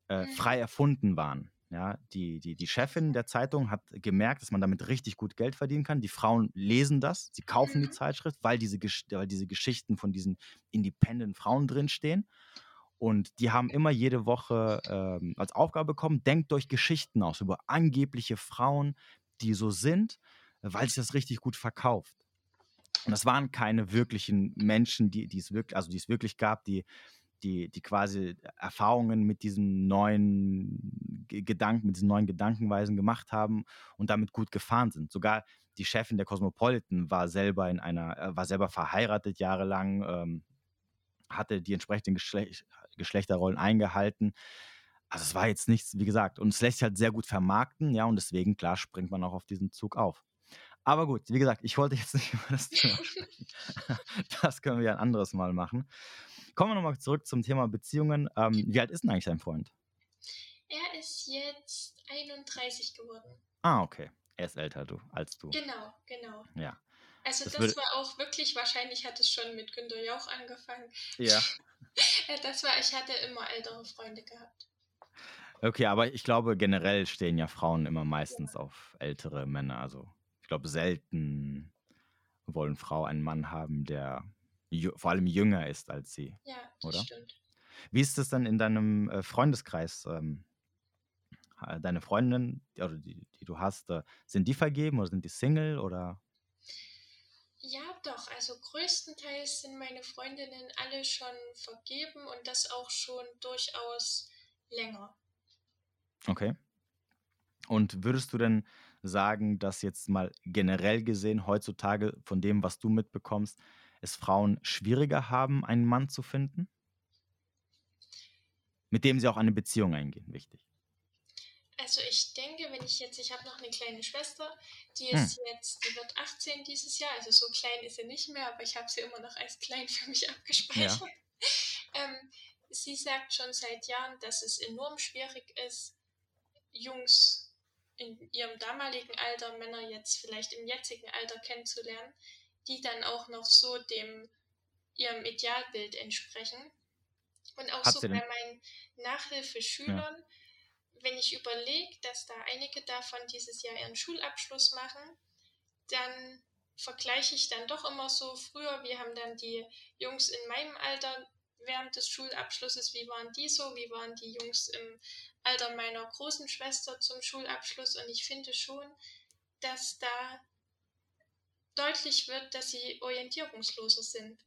äh, mhm. frei erfunden waren. Ja, die, die, die Chefin der Zeitung hat gemerkt, dass man damit richtig gut Geld verdienen kann. Die Frauen lesen das, sie kaufen die
Mhm.
Zeitschrift, weil diese, weil diese Geschichten von diesen independent Frauen drinstehen. Und die haben immer jede Woche ähm, als Aufgabe bekommen, denkt euch Geschichten aus über angebliche Frauen, die so sind, weil sich das richtig gut verkauft. Und das waren keine wirklichen Menschen, die, die es wirklich, also die es wirklich gab, die, die, die quasi Erfahrungen mit diesen neuen Ge- Gedanken, mit diesen neuen Gedankenweisen gemacht haben und damit gut gefahren sind. Sogar die Chefin der Cosmopolitan war selber in einer, äh, war selber verheiratet jahrelang, ähm, hatte die entsprechenden Geschlech Geschlechterrollen eingehalten. Also es war jetzt nichts, wie gesagt, und es lässt sich halt sehr gut vermarkten, ja, und deswegen, klar, springt man auch auf diesen Zug auf. Aber gut, wie gesagt, ich wollte jetzt nicht [LAUGHS] über das Thema sprechen. [LAUGHS] Das können wir ein anderes Mal machen. Kommen wir nochmal zurück zum Thema Beziehungen. Ähm, wie alt ist denn eigentlich dein Freund?
Er ist jetzt 31 geworden.
Ah, okay. Er ist älter du, als du.
Genau, genau.
Ja.
Also
Das
das, war auch wirklich, wahrscheinlich hat es schon mit Günter Jauch angefangen. [LAUGHS]
Ja.
Das war, ich hatte immer ältere Freunde gehabt.
Okay, aber ich glaube, generell stehen ja Frauen immer meistens auf ältere Männer. Also ich glaube, selten wollen Frauen einen Mann haben, der vor allem jünger ist als sie.
Ja, das
Oder?
stimmt.
Wie ist es denn in deinem äh, Freundeskreis? Ähm, äh, deine Freundinnen, die, oder die, die du hast, äh, sind die vergeben oder sind die Single oder?
Ja, doch. Also größtenteils sind meine Freundinnen alle schon vergeben und das auch schon durchaus länger.
Okay. Und würdest du denn sagen, dass jetzt mal generell gesehen heutzutage von dem, was du mitbekommst, es Frauen schwieriger haben, einen Mann zu finden? Mit dem sie auch eine Beziehung eingehen, wichtig.
Also ich denke, wenn ich jetzt, ich habe noch eine kleine Schwester, die
Hm.
ist jetzt, die wird 18 dieses Jahr, also so klein ist sie nicht mehr, aber ich habe sie immer noch als klein [LAUGHS] für mich abgespeichert. Ähm, sie sagt schon seit Jahren, dass es enorm schwierig ist, Jungs in ihrem damaligen Alter, Männer jetzt vielleicht im jetzigen Alter kennenzulernen, die dann auch noch so dem ihrem Idealbild entsprechen. Und auch
Hat
so bei meinen Nachhilfeschülern, wenn ich überlege, dass da einige davon dieses Jahr ihren Schulabschluss machen, dann vergleiche ich dann doch immer so früher, wir haben dann die Jungs in meinem Alter während des Schulabschlusses, wie waren die so, wie waren die Jungs im Alter meiner großen Schwester zum Schulabschluss und ich finde schon, dass da deutlich wird, dass sie orientierungsloser sind.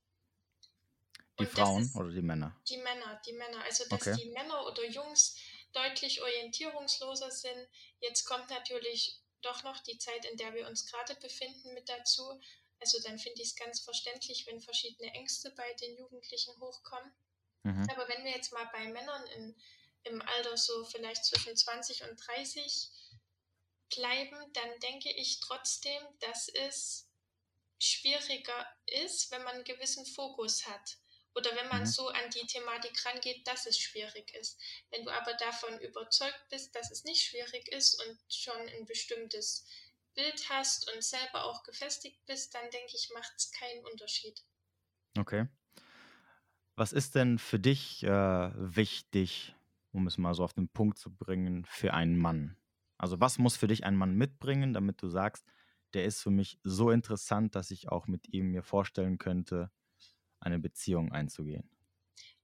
Die
Und
Frauen oder die Männer?
Die Männer, die Männer. Also, dass
Okay.
die Männer oder Jungs deutlich orientierungsloser sind. Jetzt kommt natürlich doch noch die Zeit, in der wir uns gerade befinden, mit dazu. Also, dann finde ich es ganz verständlich, wenn verschiedene Ängste bei den Jugendlichen hochkommen.
Mhm.
Aber wenn wir jetzt mal bei Männern in, im Alter so vielleicht zwischen 20 und 30 bleiben, dann denke ich trotzdem, dass es schwieriger ist, wenn man einen gewissen Fokus hat. Oder wenn man
Mhm.
so an die Thematik rangeht, dass es schwierig ist. Wenn du aber davon überzeugt bist, dass es nicht schwierig ist und schon ein bestimmtes Bild hast und selber auch gefestigt bist, dann denke ich, macht es keinen Unterschied.
Okay. Was ist denn für dich äh, wichtig, um es mal so auf den Punkt zu bringen, für einen Mann? Also was muss für dich ein Mann mitbringen, damit du sagst, der ist für mich so interessant, dass ich auch mit ihm mir vorstellen könnte, eine Beziehung einzugehen?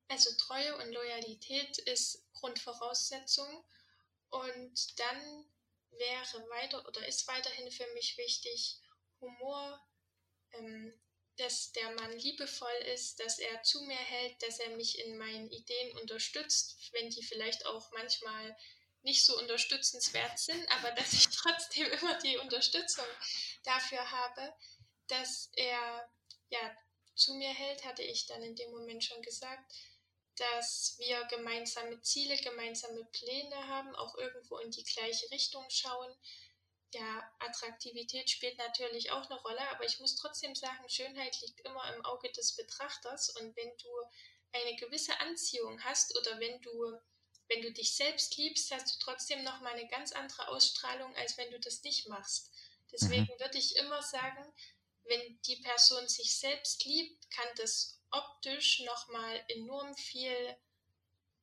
Also Treue und Loyalität ist Grundvoraussetzung und dann wäre weiter oder ist weiterhin für mich wichtig Humor, ähm, dass der Mann liebevoll ist, dass er zu mir hält, dass er mich in meinen Ideen unterstützt, wenn die vielleicht auch manchmal nicht so unterstützenswert sind, aber [LAUGHS] dass ich trotzdem immer die Unterstützung dafür habe, dass er ja zu mir hält, hatte ich dann in dem Moment schon gesagt, dass wir gemeinsame Ziele, gemeinsame Pläne haben, auch irgendwo in die gleiche Richtung schauen. Ja, Attraktivität spielt natürlich auch eine Rolle, aber ich muss trotzdem sagen, Schönheit liegt immer im Auge des Betrachters und wenn du eine gewisse Anziehung hast oder wenn du wenn du dich selbst liebst, hast du trotzdem noch mal eine ganz andere Ausstrahlung, als wenn du das nicht machst. Deswegen würde ich immer sagen, wenn die Person sich selbst liebt, kann das optisch nochmal enorm viel,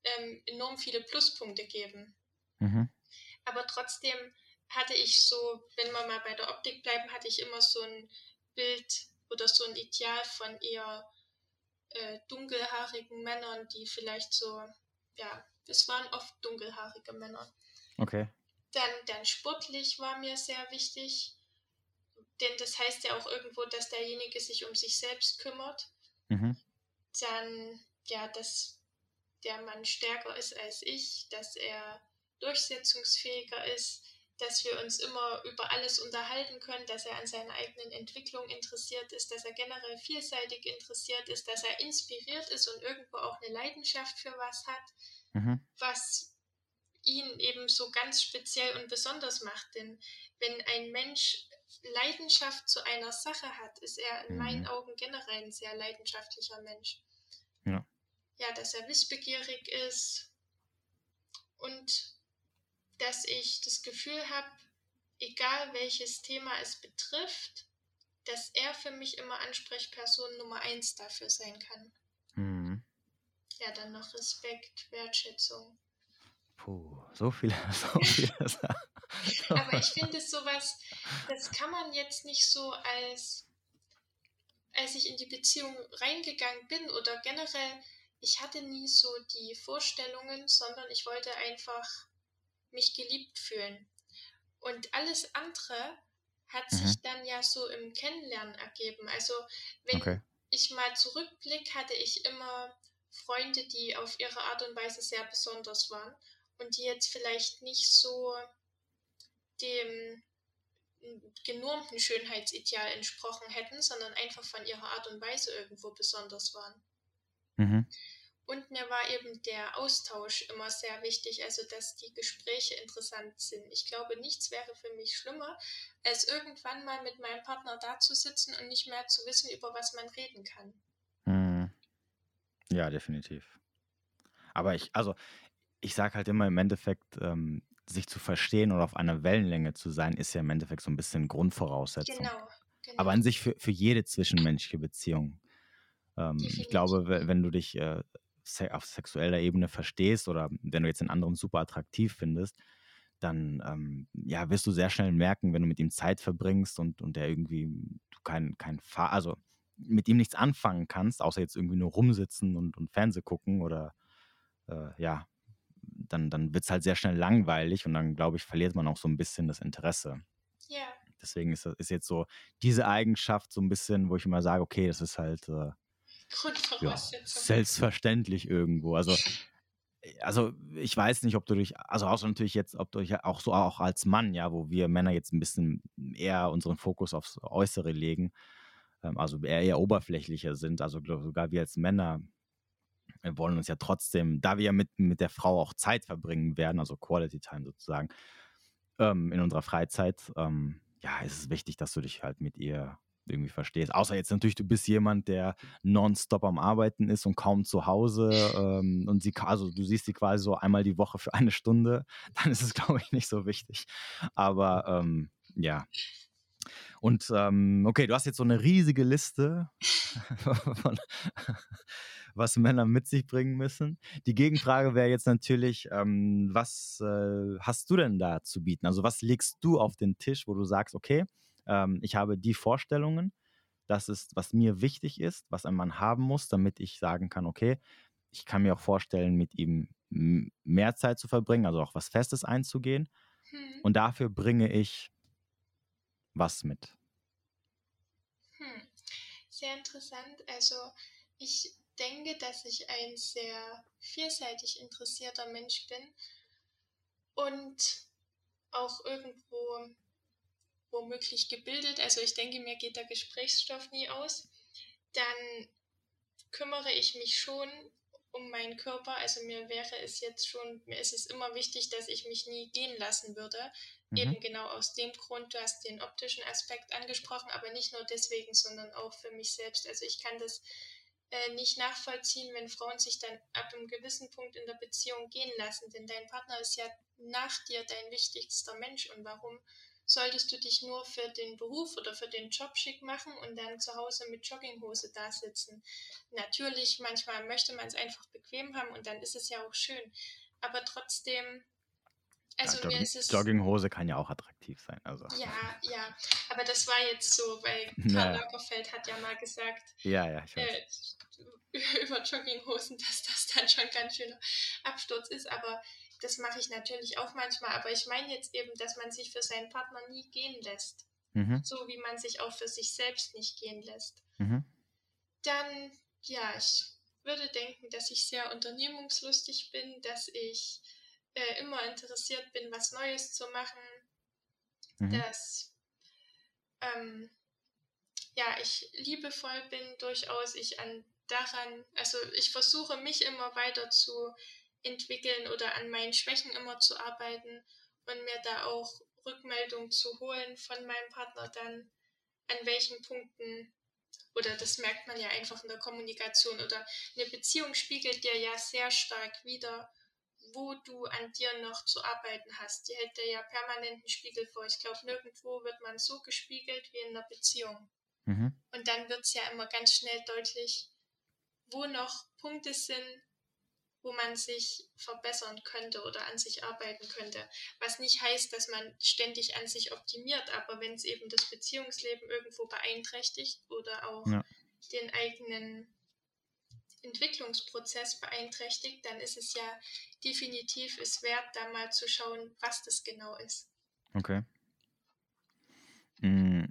ähm, enorm viele Pluspunkte geben.
Mhm.
Aber trotzdem hatte ich so, wenn wir mal bei der Optik bleiben, hatte ich immer so ein Bild oder so ein Ideal von eher äh, dunkelhaarigen Männern, die vielleicht so, ja, es waren oft dunkelhaarige Männer.
Okay.
Dann, dann sportlich war mir sehr wichtig, denn das heißt ja auch irgendwo, dass derjenige sich um sich selbst kümmert. Mhm. Dann, ja, dass der Mann stärker ist als ich, dass er durchsetzungsfähiger ist, dass wir uns immer über alles unterhalten können, dass er an seiner eigenen Entwicklung interessiert ist, dass er generell vielseitig interessiert ist, dass er inspiriert ist und irgendwo auch eine Leidenschaft für was hat, mhm. was ihn eben so ganz speziell und besonders macht. Denn wenn ein Mensch Leidenschaft zu einer Sache hat, ist er in mhm. meinen Augen generell ein sehr leidenschaftlicher Mensch. Ja. Ja, dass er wissbegierig ist und dass ich das Gefühl habe, egal welches Thema es betrifft, dass er für mich immer Ansprechperson Nummer eins dafür sein kann. Mhm. Ja, dann noch Respekt, Wertschätzung.
Puh, so viele, [LAUGHS] so viele
Sachen. [LAUGHS] Aber ich finde sowas, das kann man jetzt nicht so als, als ich in die Beziehung reingegangen bin oder generell, ich hatte nie so die Vorstellungen, sondern ich wollte einfach mich geliebt fühlen. Und alles andere hat mhm. sich dann ja so im Kennenlernen ergeben. Also wenn okay. ich mal zurückblicke, hatte ich immer Freunde, die auf ihre Art und Weise sehr besonders waren und die jetzt vielleicht nicht so dem genormten Schönheitsideal entsprochen hätten, sondern einfach von ihrer Art und Weise irgendwo besonders waren. Mhm. Und mir war eben der Austausch immer sehr wichtig, also dass die Gespräche interessant sind. Ich glaube, nichts wäre für mich schlimmer, als irgendwann mal mit meinem Partner da zu sitzen und nicht mehr zu wissen, über was man reden kann.
Hm. Ja, definitiv. Aber ich, also ich sage halt immer im Endeffekt, ähm, sich zu verstehen oder auf einer Wellenlänge zu sein, ist ja im Endeffekt so ein bisschen Grundvoraussetzung. Genau. genau. Aber an sich für, für jede zwischenmenschliche Beziehung. Ähm, ich glaube, wenn du dich äh, auf sexueller Ebene verstehst oder wenn du jetzt den anderen super attraktiv findest, dann ähm, ja, wirst du sehr schnell merken, wenn du mit ihm Zeit verbringst und, und der irgendwie du kein, kein Fahr also mit ihm nichts anfangen kannst, außer jetzt irgendwie nur rumsitzen und, und Fernseh gucken oder äh, ja, dann, dann wird es halt sehr schnell langweilig und dann, glaube ich, verliert man auch so ein bisschen das Interesse. Ja. Deswegen ist, ist jetzt so diese Eigenschaft so ein bisschen, wo ich immer sage, okay, das ist halt äh, ja, selbstverständlich irgendwo. Also, also ich weiß nicht, ob du dich, also außer natürlich jetzt, ob du dich auch so auch als Mann, ja, wo wir Männer jetzt ein bisschen eher unseren Fokus aufs Äußere legen, ähm, also eher, eher oberflächlicher sind, also sogar wir als Männer wir wollen uns ja trotzdem, da wir ja mit, mit der Frau auch Zeit verbringen werden, also Quality Time sozusagen, ähm, in unserer Freizeit, ähm, ja, ist es wichtig, dass du dich halt mit ihr irgendwie verstehst. Außer jetzt natürlich, du bist jemand, der nonstop am Arbeiten ist und kaum zu Hause ähm, und sie, also du siehst sie quasi so einmal die Woche für eine Stunde, [LAUGHS] dann ist es, glaube ich, nicht so wichtig. Aber ähm, ja. Und ähm, okay, du hast jetzt so eine riesige Liste [LAUGHS] von, was Männer mit sich bringen müssen. Die Gegenfrage wäre jetzt natürlich, ähm, was äh, hast du denn da zu bieten? Also was legst du auf den Tisch, wo du sagst, okay, ähm, ich habe die Vorstellungen, das ist, was mir wichtig ist, was ein Mann haben muss, damit ich sagen kann, okay, ich kann mir auch vorstellen, mit ihm mehr Zeit zu verbringen, also auch was Festes einzugehen. Hm. Und dafür bringe ich was mit.
Hm. Sehr interessant. Also ich denke, dass ich ein sehr vielseitig interessierter Mensch bin und auch irgendwo womöglich gebildet, also ich denke, mir geht der Gesprächsstoff nie aus, dann kümmere ich mich schon um meinen Körper. Also mir wäre es jetzt schon, mir ist es immer wichtig, dass ich mich nie gehen lassen würde. Mhm. Eben genau aus dem Grund, du hast den optischen Aspekt angesprochen, aber nicht nur deswegen, sondern auch für mich selbst. Also ich kann das äh, nicht nachvollziehen, wenn Frauen sich dann ab einem gewissen Punkt in der Beziehung gehen lassen. Denn dein Partner ist ja nach dir dein wichtigster Mensch. Und warum solltest du dich nur für den Beruf oder für den Job schick machen und dann zu Hause mit Jogginghose da sitzen? Natürlich, manchmal möchte man es einfach bequem haben und dann ist es ja auch schön. Aber trotzdem Also
ja, Jogging,
es.
Jogginghose kann ja auch attraktiv sein. Also.
Ja, ja. Aber das war jetzt so, weil [LAUGHS]
Ja.
Karl Lagerfeld hat ja mal gesagt,
Ja, ja, ich
äh, [LAUGHS] über Jogginghosen, dass das dann schon ganz schöner Absturz ist. Aber das mache ich natürlich auch manchmal. Aber ich meine jetzt eben, dass man sich für seinen Partner nie gehen lässt.
Mhm,
So wie man sich auch für sich selbst nicht gehen lässt.
mhm,
Dann, ja, ich würde denken, dass ich sehr unternehmungslustig bin, dass ich äh, immer interessiert bin, was Neues zu machen,
mhm.
dass ähm, ja, ich liebevoll bin durchaus, ich an daran, also ich versuche mich immer weiter zu entwickeln oder an meinen Schwächen immer zu arbeiten und mir da auch Rückmeldung zu holen von meinem Partner dann, an welchen Punkten, oder das merkt man ja einfach in der Kommunikation, oder eine Beziehung spiegelt dir ja sehr stark wieder, wo du an dir noch zu arbeiten hast. Die hält dir ja permanent einen Spiegel vor. Ich glaube, nirgendwo wird man so gespiegelt wie in einer Beziehung.
Mhm.
Und dann wird es ja immer ganz schnell deutlich, wo noch Punkte sind, wo man sich verbessern könnte oder an sich arbeiten könnte. Was nicht heißt, dass man ständig an sich optimiert, aber wenn es eben das Beziehungsleben irgendwo beeinträchtigt oder auch
Ja.
den eigenen Entwicklungsprozess beeinträchtigt, dann ist es ja definitiv es wert, da mal zu schauen, was das genau ist.
Okay. Mm.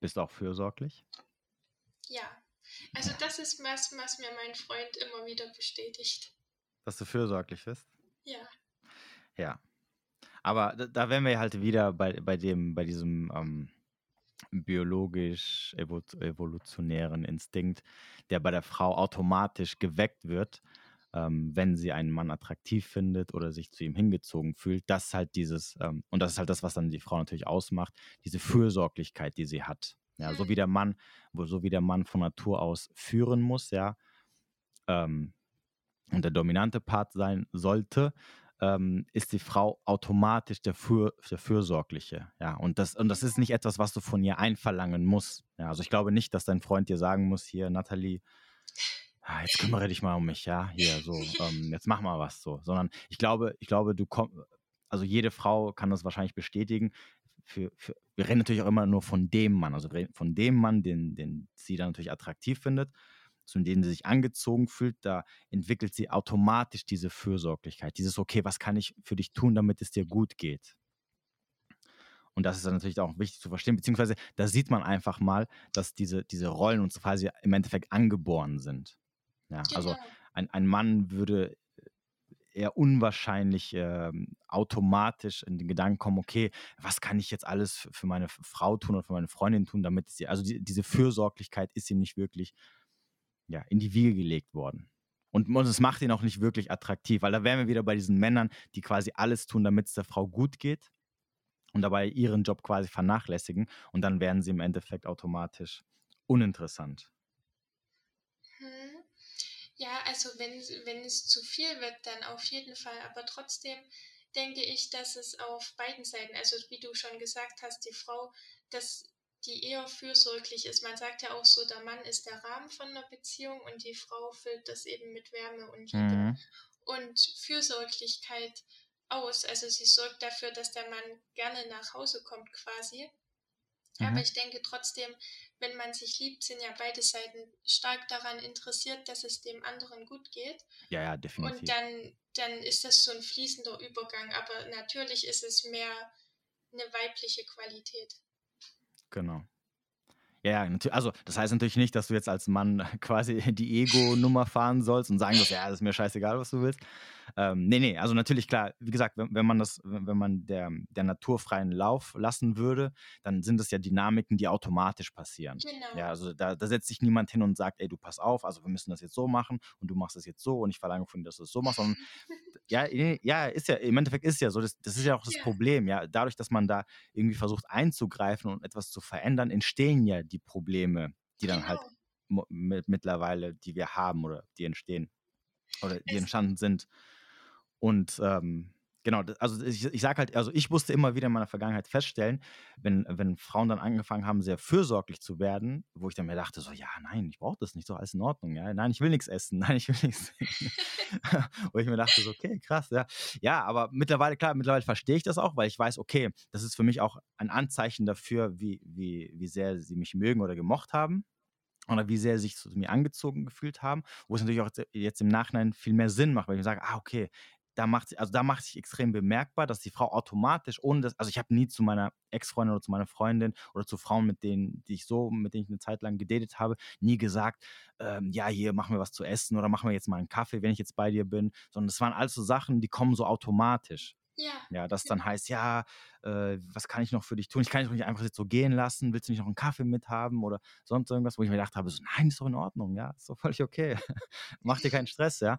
Bist du auch fürsorglich?
Ja, also das ist was, was mir mein Freund immer wieder bestätigt.
Dass du fürsorglich bist?
Ja,
Ja. Aber da, da wären wir halt wieder bei, bei dem, bei diesem ähm, biologisch evo evolutionären Instinkt, der bei der Frau automatisch geweckt wird, ähm, wenn sie einen Mann attraktiv findet oder sich zu ihm hingezogen fühlt. Das ist halt dieses, ähm, und das ist halt das, was dann die Frau natürlich ausmacht, diese Fürsorglichkeit, die sie hat. Ja, so
Mhm.
wie der Mann, wo so wie der Mann von Natur aus führen muss, ja, ähm, und der dominante Part sein sollte, ähm, ist die Frau automatisch der, Für, der Fürsorgliche. Ja, und das, und das ist nicht etwas, was du von ihr einverlangen musst. Ja, also ich glaube nicht, dass dein Freund dir sagen muss, hier, Nathalie, ah, jetzt kümmere dich mal um mich, ja, hier, so, ähm, jetzt mach mal was, so. Sondern ich glaube, ich glaube, du kommst, also jede Frau kann das wahrscheinlich bestätigen. Für, für, wir reden natürlich auch immer nur von dem Mann, also von dem Mann, den, den sie dann natürlich attraktiv findet, zu dem sie sich angezogen fühlt, da entwickelt sie automatisch diese Fürsorglichkeit, dieses, okay, was kann ich für dich tun, damit es dir gut geht? Und das ist dann natürlich auch wichtig zu verstehen, beziehungsweise da sieht man einfach mal, dass diese, diese Rollen und so quasi im Endeffekt angeboren sind. Ja, also
genau.
ein, ein Mann würde eher unwahrscheinlich ähm, automatisch in den Gedanken kommen, okay, was kann ich jetzt alles für für meine Frau tun oder für meine Freundin tun, damit sie, also die, diese Fürsorglichkeit ist ihm nicht wirklich ja, in die Wiege gelegt worden. Und, es macht ihn auch nicht wirklich attraktiv, weil da wären wir wieder bei diesen Männern, die quasi alles tun, damit es der Frau gut geht und dabei ihren Job quasi vernachlässigen und dann werden sie im Endeffekt automatisch uninteressant.
Hm. Ja, also wenn, wenn es zu viel wird, dann auf jeden Fall. Aber trotzdem denke ich, dass es auf beiden Seiten, also wie du schon gesagt hast, die Frau, dass die eher fürsorglich ist. Man sagt ja auch so, der Mann ist der Rahmen von einer Beziehung und die Frau füllt das eben mit Wärme und Liebe
Mhm.
und Fürsorglichkeit aus. Also sie sorgt dafür, dass der Mann gerne nach Hause kommt quasi. Aber
Mhm.
ich denke trotzdem, wenn man sich liebt, sind ja beide Seiten stark daran interessiert, dass es dem anderen gut geht.
Ja, ja, definitiv.
Und dann, dann ist das so ein fließender Übergang. Aber natürlich ist es mehr eine weibliche Qualität.
Genau. Ja, also das heißt natürlich nicht, dass du jetzt als Mann [LAUGHS] quasi die Ego-Nummer fahren sollst und sagen sollst, ja, das ist mir scheißegal, was du willst. Ähm, nee, nee, also natürlich klar, wie gesagt, wenn, wenn man das, wenn man der, der naturfreien Lauf lassen würde, dann sind es ja Dynamiken, die automatisch passieren.
Genau.
Ja, also da, da setzt sich niemand hin und sagt, ey, du pass auf, also wir müssen das jetzt so machen und du machst das jetzt so und ich verlange von dir, dass du es so machst, sondern [LAUGHS] ja, nee, ja, ist ja, im Endeffekt ist ja so, das, das ist ja auch das
Ja.
Problem, ja, dadurch, dass man da irgendwie versucht einzugreifen und etwas zu verändern, entstehen ja die Probleme, die dann halt
Genau.
mit, mittlerweile, die wir haben oder die entstehen oder die
Es-
entstanden sind. Und ähm, Genau, also ich, ich sage halt, also ich musste immer wieder in meiner Vergangenheit feststellen, wenn, wenn Frauen dann angefangen haben, sehr fürsorglich zu werden, wo ich dann mir dachte, so, ja, nein, ich brauche das nicht, so alles in Ordnung, ja, nein, ich will nichts essen, [LAUGHS] nein, ich will nichts [LAUGHS] Wo ich mir dachte, so, okay, krass, ja. Ja, aber mittlerweile, klar, mittlerweile verstehe ich das auch, weil ich weiß, okay, das ist für mich auch ein Anzeichen dafür, wie, wie, wie sehr sie mich mögen oder gemocht haben oder wie sehr sie sich zu mir angezogen gefühlt haben, wo es natürlich auch jetzt im Nachhinein viel mehr Sinn macht, weil ich mir sage, ah, okay, da macht, also da macht sich extrem bemerkbar, dass die Frau automatisch, ohne das, also ich habe nie zu meiner Ex-Freundin oder zu meiner Freundin oder zu Frauen, mit denen, die ich so, mit denen ich eine Zeit lang gedatet habe, nie gesagt, ähm, ja, hier machen wir was zu essen oder machen wir jetzt mal einen Kaffee, wenn ich jetzt bei dir bin, sondern das waren alles so Sachen, die kommen so automatisch.
Ja.
Ja, das dann heißt, ja, äh, was kann ich noch für dich tun? Ich kann dich doch nicht einfach jetzt so gehen lassen. Willst du nicht noch einen Kaffee mithaben oder sonst irgendwas? Wo ich mir gedacht habe, so, nein, ist doch in Ordnung, ja, ist doch völlig okay. [LAUGHS] Mach dir keinen Stress, ja.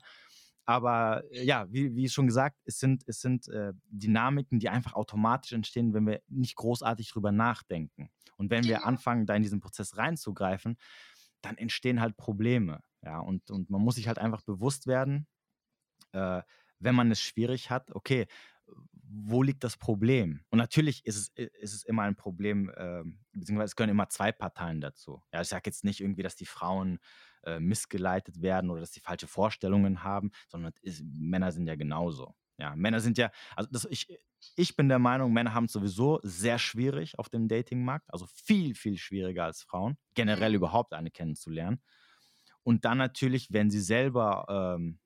Aber äh, ja, wie, wie schon gesagt, es sind, es sind äh, Dynamiken, die einfach automatisch entstehen, wenn wir nicht großartig drüber nachdenken. Und wenn wir anfangen, da in diesen Prozess reinzugreifen, dann entstehen halt Probleme. Ja, und, und man muss sich halt einfach bewusst werden, äh, wenn man es schwierig hat, okay, wo liegt das Problem? Und natürlich ist es, ist es immer ein Problem, äh, beziehungsweise es gehören immer zwei Parteien dazu. Ja, ich sage jetzt nicht irgendwie, dass die Frauen äh, missgeleitet werden oder dass sie falsche Vorstellungen haben, sondern ist, Männer sind ja genauso. Ja, Männer sind ja, also das, ich, ich bin der Meinung, Männer haben es sowieso sehr schwierig auf dem Datingmarkt, also viel, viel schwieriger als Frauen, generell überhaupt eine kennenzulernen. Und dann natürlich, wenn sie selber ähm,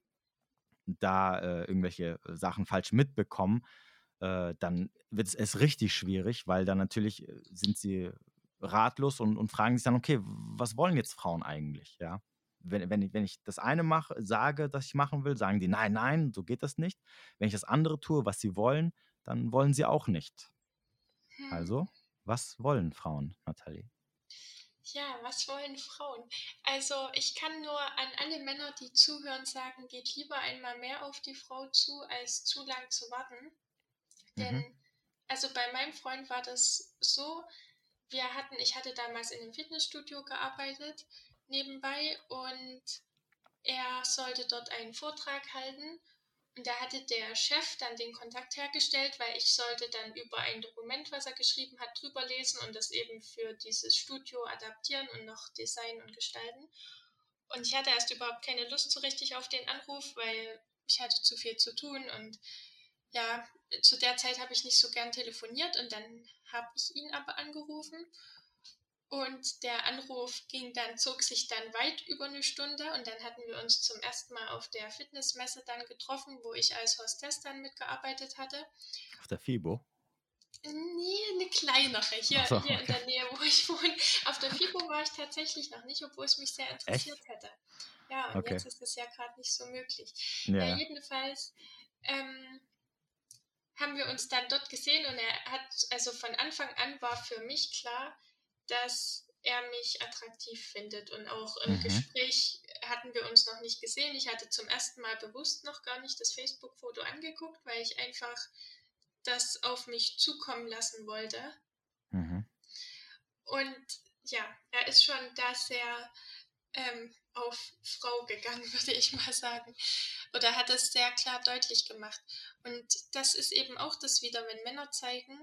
da äh, irgendwelche Sachen falsch mitbekommen, äh, dann wird es erst richtig schwierig, weil dann natürlich äh, sind sie ratlos und, und fragen sich dann, okay, was wollen jetzt Frauen eigentlich? Ja. Wenn, wenn, ich, wenn ich das eine mache, sage, dass ich machen will, sagen die, nein, nein, so geht das nicht. Wenn ich das andere tue, was sie wollen, dann wollen sie auch nicht. Hm. Also, was wollen Frauen, Nathalie?
Ja, was wollen Frauen? Also ich kann nur an alle Männer, die zuhören, sagen, geht lieber einmal mehr auf die Frau zu, als zu lang zu warten. Denn, mhm. also bei meinem Freund war das so, wir hatten, ich hatte damals in einem Fitnessstudio gearbeitet nebenbei und er sollte dort einen Vortrag halten und da hatte der Chef dann den Kontakt hergestellt, weil ich sollte dann über ein Dokument, was er geschrieben hat, drüber lesen und das eben für dieses Studio adaptieren und noch designen und gestalten. Und ich hatte erst überhaupt keine Lust so richtig auf den Anruf, weil ich hatte zu viel zu tun und ja, zu der Zeit habe ich nicht so gern telefoniert und dann habe ich ihn aber angerufen und der Anruf ging dann, zog sich dann weit über eine Stunde und dann hatten wir uns zum ersten Mal auf der Fitnessmesse dann getroffen, wo ich als Hostess dann mitgearbeitet hatte.
Auf der FIBO?
Nee, eine kleinere, hier, so, hier okay. in der Nähe, wo ich wohne. Auf der FIBO war ich tatsächlich noch nicht, obwohl es mich sehr interessiert Echt? hätte. Ja, und okay. jetzt ist es ja gerade nicht so möglich. Ja. ja jedenfalls ähm, haben wir uns dann dort gesehen und er hat, also von Anfang an war für mich klar, dass er mich attraktiv findet. Und auch im mhm. Gespräch hatten wir uns noch nicht gesehen. Ich hatte zum ersten Mal bewusst noch gar nicht das Facebook-Foto angeguckt, weil ich einfach das auf mich zukommen lassen wollte. Mhm. Und ja, er ist schon da sehr ähm, auf Frau gegangen, [LAUGHS] würde ich mal sagen. Oder hat es sehr klar deutlich gemacht. Und das ist eben auch das wieder, wenn Männer zeigen,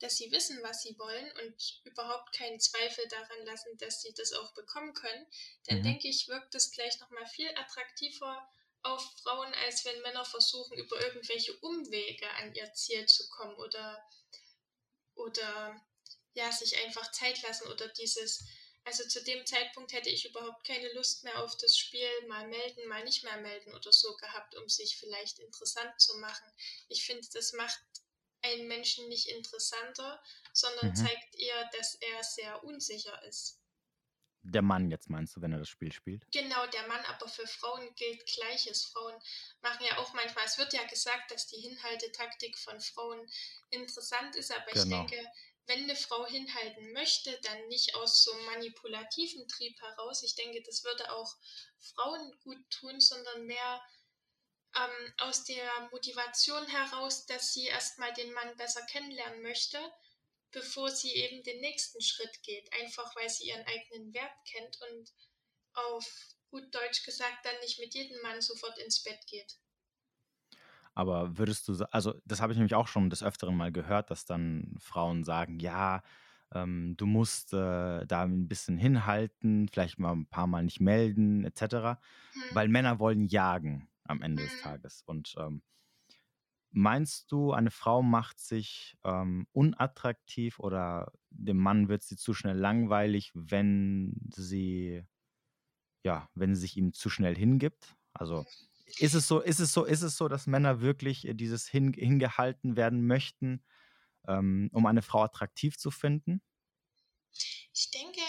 dass sie wissen, was sie wollen und überhaupt keinen Zweifel daran lassen, dass sie das auch bekommen können, dann mhm. denke ich, wirkt das gleich nochmal viel attraktiver auf Frauen, als wenn Männer versuchen, über irgendwelche Umwege an ihr Ziel zu kommen oder, oder ja, sich einfach Zeit lassen oder dieses, also zu dem Zeitpunkt hätte ich überhaupt keine Lust mehr auf das Spiel, mal melden, mal nicht mehr melden oder so gehabt, um sich vielleicht interessant zu machen. Ich finde, das macht einen Menschen nicht interessanter, sondern mhm. zeigt eher, dass er sehr unsicher ist.
Der Mann jetzt meinst du, wenn er das Spiel spielt?
Genau, der Mann, aber für Frauen gilt Gleiches. Frauen machen ja auch manchmal, es wird ja gesagt, dass die Hinhaltetaktik von Frauen interessant ist, aber genau. ich denke, wenn eine Frau hinhalten möchte, dann nicht aus so einem manipulativen Trieb heraus. Ich denke, das würde auch Frauen gut tun, sondern mehr ähm, aus der Motivation heraus, dass sie erstmal den Mann besser kennenlernen möchte, bevor sie eben den nächsten Schritt geht. Einfach weil sie ihren eigenen Wert kennt und auf gut Deutsch gesagt dann nicht mit jedem Mann sofort ins Bett geht.
Aber würdest du, also das habe ich nämlich auch schon des Öfteren mal gehört, dass dann Frauen sagen, ja, ähm, du musst äh, da ein bisschen hinhalten, vielleicht mal ein paar Mal nicht melden, etc. Hm. Weil Männer wollen jagen am Ende hm. des Tages. Und ähm, meinst du, eine Frau macht sich ähm, unattraktiv oder dem Mann wird sie zu schnell langweilig, wenn sie, ja, wenn sie sich ihm zu schnell hingibt? Also ist es so, ist es so, ist es so, dass Männer wirklich äh, dieses hin, hingehalten werden möchten, ähm, um eine Frau attraktiv zu finden?
Ich denke,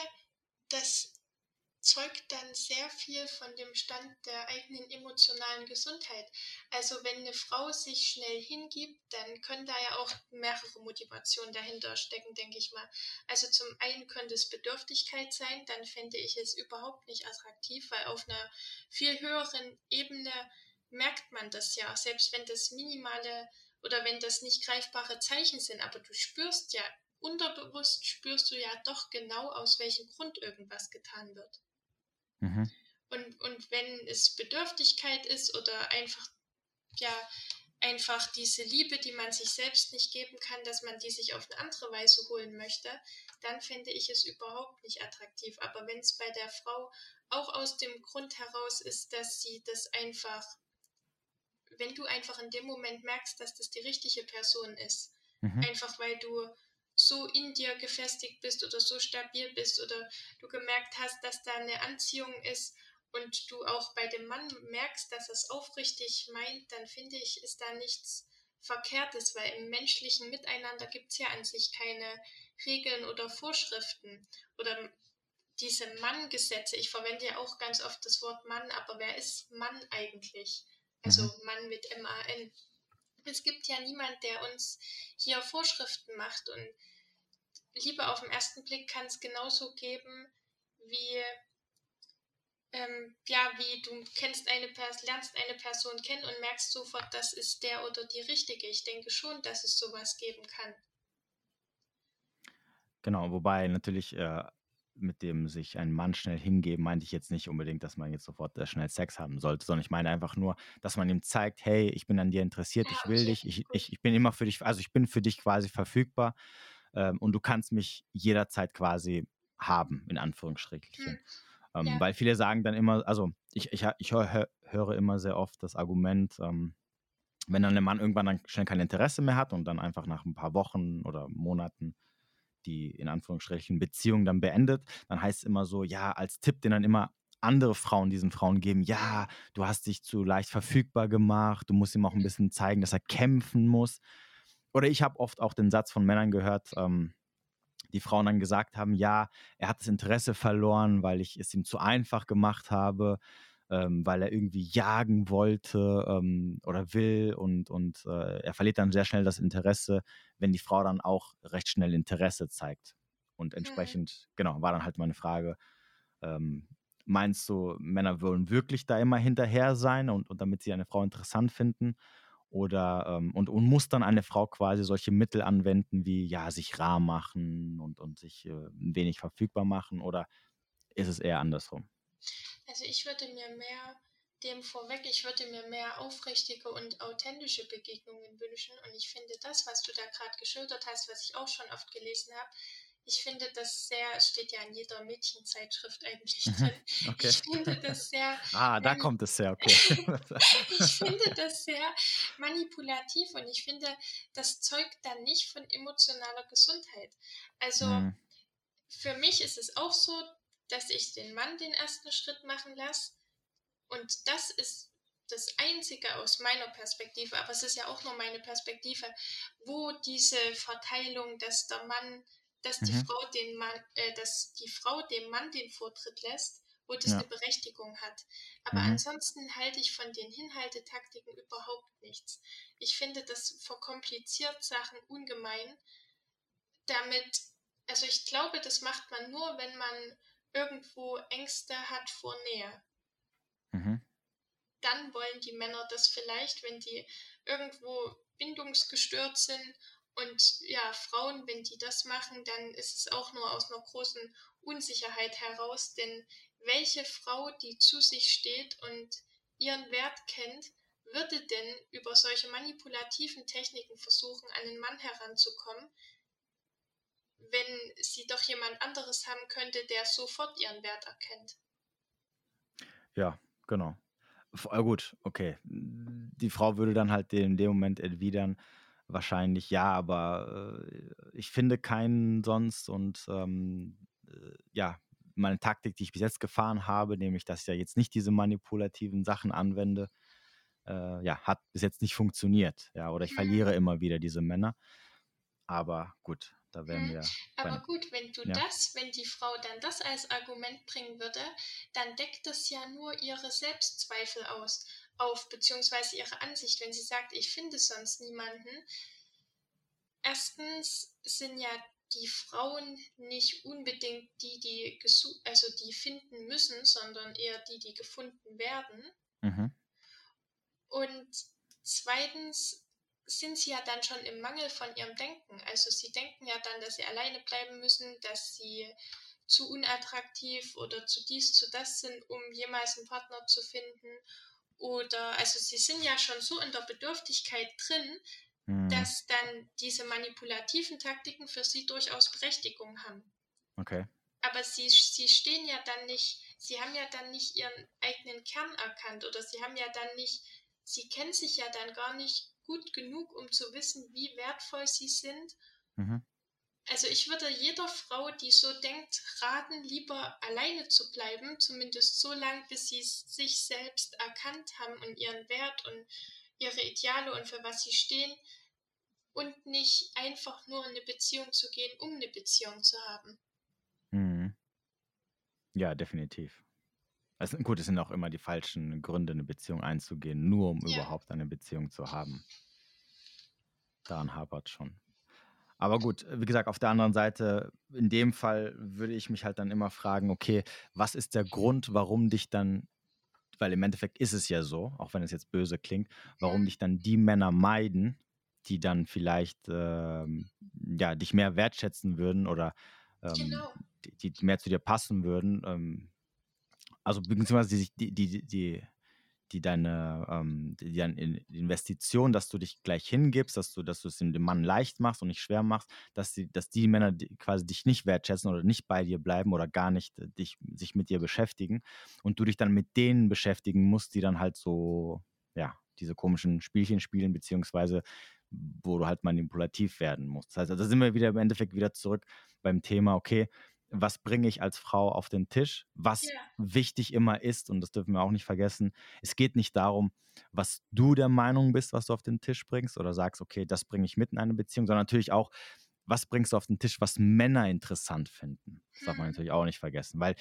zeugt dann sehr viel von dem Stand der eigenen emotionalen Gesundheit. Also wenn eine Frau sich schnell hingibt, dann können da ja auch mehrere Motivationen dahinter stecken, denke ich mal. Also zum einen könnte es Bedürftigkeit sein, dann fände ich es überhaupt nicht attraktiv, weil auf einer viel höheren Ebene merkt man das ja, selbst wenn das minimale oder wenn das nicht greifbare Zeichen sind, aber du spürst ja, unterbewusst spürst du ja doch genau, aus welchem Grund irgendwas getan wird. Mhm. Und, und wenn es Bedürftigkeit ist oder einfach, ja, einfach diese Liebe, die man sich selbst nicht geben kann, dass man die sich auf eine andere Weise holen möchte, dann finde ich es überhaupt nicht attraktiv. Aber wenn es bei der Frau auch aus dem Grund heraus ist, dass sie das einfach wenn du einfach in dem Moment merkst, dass das die richtige Person ist, mhm. einfach weil du so in dir gefestigt bist oder so stabil bist oder du gemerkt hast, dass da eine Anziehung ist und du auch bei dem Mann merkst, dass es aufrichtig meint, dann finde ich, ist da nichts Verkehrtes, weil im menschlichen Miteinander gibt es ja an sich keine Regeln oder Vorschriften oder diese Mann-Gesetze. Ich verwende ja auch ganz oft das Wort Mann, aber wer ist Mann eigentlich? also mhm. Mann mit M-A-N. Es gibt ja niemand, der uns hier Vorschriften macht und Liebe auf den ersten Blick kann es genauso geben, wie ähm, ja, wie du kennst eine Person, lernst eine Person kennen und merkst sofort, das ist der oder die richtige. Ich denke schon, dass es sowas geben kann.
Genau, wobei natürlich äh, mit dem sich ein Mann schnell hingeben, meinte ich jetzt nicht unbedingt, dass man jetzt sofort äh, schnell Sex haben sollte, sondern ich meine einfach nur, dass man ihm zeigt, hey, ich bin an dir interessiert, ich will dich, ich, ich, ich bin immer für dich, also ich bin für dich quasi verfügbar ähm, und du kannst mich jederzeit quasi haben, in Anführungsstrichen. Hm. Ähm, ja. Weil viele sagen dann immer, also ich, ich, ich höre, höre immer sehr oft das Argument, ähm, wenn dann der Mann irgendwann dann schnell kein Interesse mehr hat und dann einfach nach ein paar Wochen oder Monaten die in Anführungsstrichen Beziehung dann beendet, dann heißt es immer so, ja, als Tipp, den dann immer andere Frauen diesen Frauen geben, ja, du hast dich zu leicht verfügbar gemacht, du musst ihm auch ein bisschen zeigen, dass er kämpfen muss. Oder ich habe oft auch den Satz von Männern gehört, ähm, die Frauen dann gesagt haben, ja, er hat das Interesse verloren, weil ich es ihm zu einfach gemacht habe ähm, weil er irgendwie jagen wollte ähm, oder will und, und äh, er verliert dann sehr schnell das Interesse, wenn die Frau dann auch recht schnell Interesse zeigt. Und mhm. entsprechend, mhm. genau, war dann halt meine Frage, ähm, meinst du, Männer wollen wirklich da immer hinterher sein und, und damit sie eine Frau interessant finden? Oder ähm, und, und muss dann eine Frau quasi solche Mittel anwenden, wie ja, sich rar machen und, und sich äh, wenig verfügbar machen? Oder ist es eher andersrum?
Also ich würde mir mehr dem vorweg, ich würde mir mehr aufrichtige und authentische Begegnungen wünschen. Und ich finde das, was du da gerade geschildert hast, was ich auch schon oft gelesen habe, ich finde das sehr, steht ja in jeder Mädchenzeitschrift eigentlich mhm, drin. [LAUGHS] Okay. Ich finde das sehr. [LAUGHS]
ah, da kommt es sehr, okay. [LAUGHS]
ich finde das sehr manipulativ und ich finde, das zeugt dann nicht von emotionaler Gesundheit. Also hm. für mich ist es auch so, dass ich den Mann den ersten Schritt machen lasse. Und das ist das Einzige aus meiner Perspektive, aber es ist ja auch nur meine Perspektive, wo diese Verteilung, dass der Mann, dass die mhm. Frau den Mann, äh, dass die Frau dem Mann den Vortritt lässt, wo das ja. eine Berechtigung hat. Aber mhm. ansonsten halte ich von den Hinhaltetaktiken überhaupt nichts. Ich finde, das verkompliziert Sachen ungemein. Damit, also ich glaube, das macht man nur, wenn man irgendwo Ängste hat vor Nähe. Mhm. Dann wollen die Männer das vielleicht, wenn die irgendwo bindungsgestört sind und ja, Frauen, wenn die das machen, dann ist es auch nur aus einer großen Unsicherheit heraus, denn welche Frau, die zu sich steht und ihren Wert kennt, würde denn über solche manipulativen Techniken versuchen, an den Mann heranzukommen, wenn sie doch jemand anderes haben könnte, der sofort ihren Wert erkennt?
Ja, genau. Äh, gut, okay. Die Frau würde dann halt in dem Moment erwidern, wahrscheinlich ja, aber äh, ich finde keinen sonst und ähm, äh, ja, meine Taktik, die ich bis jetzt gefahren habe, nämlich, dass ich ja jetzt nicht diese manipulativen Sachen anwende, äh, ja, hat bis jetzt nicht funktioniert. Ja, oder ich mhm. verliere immer wieder diese Männer. Aber gut, da werden mhm. wir.
Aber gut, wenn du ja. das, wenn die Frau dann das als Argument bringen würde, dann deckt das ja nur ihre Selbstzweifel aus, auf, beziehungsweise ihre Ansicht, wenn sie sagt, ich finde sonst niemanden. Erstens sind ja die Frauen nicht unbedingt die, die also die finden müssen, sondern eher die, die gefunden werden. Mhm. Und zweitens sind sie ja dann schon im Mangel von ihrem Denken. Also sie denken ja dann, dass sie alleine bleiben müssen, dass sie zu unattraktiv oder zu dies, zu das sind, um jemals einen Partner zu finden. Oder also sie sind ja schon so in der Bedürftigkeit drin, mhm. dass dann diese manipulativen Taktiken für sie durchaus Berechtigung haben.
Okay.
Aber sie, sie stehen ja dann nicht, sie haben ja dann nicht ihren eigenen Kern erkannt oder sie haben ja dann nicht, sie kennen sich ja dann gar nicht gut genug, um zu wissen, wie wertvoll sie sind. Mhm. Also ich würde jeder Frau, die so denkt, raten, lieber alleine zu bleiben, zumindest so lange, bis sie sich selbst erkannt haben und ihren Wert und ihre Ideale und für was sie stehen und nicht einfach nur in eine Beziehung zu gehen, um eine Beziehung zu haben.
Mhm. Ja, definitiv. Also gut, es sind auch immer die falschen Gründe, eine Beziehung einzugehen, nur um ja. überhaupt eine Beziehung zu haben. Daran hapert schon. Aber gut, wie gesagt, auf der anderen Seite, in dem Fall würde ich mich halt dann immer fragen, okay, was ist der Grund, warum dich dann weil im Endeffekt ist es ja so, auch wenn es jetzt böse klingt, warum dich dann die Männer meiden, die dann vielleicht ähm, ja, dich mehr wertschätzen würden oder ähm, genau. die, die, mehr zu dir passen würden. Ähm, also beziehungsweise die, die, die, die, die deine ähm, die deine Investition, dass du dich gleich hingibst, dass du, dass du es dem Mann leicht machst und nicht schwer machst, dass die, dass die Männer quasi dich nicht wertschätzen oder nicht bei dir bleiben oder gar nicht äh, dich, sich mit dir beschäftigen und du dich dann mit denen beschäftigen musst, die dann halt so, ja, diese komischen Spielchen spielen, beziehungsweise wo du halt manipulativ werden musst. Das heißt, da sind wir wieder im Endeffekt wieder zurück beim Thema, okay, was bringe ich als Frau auf den Tisch, was ja. wichtig immer ist, und das dürfen wir auch nicht vergessen, es geht nicht darum, was du der Meinung bist, was du auf den Tisch bringst oder sagst, okay, das bringe ich mit in eine Beziehung, sondern natürlich auch, was bringst du auf den Tisch, was Männer interessant finden. Das darf man mhm. natürlich auch nicht vergessen, weil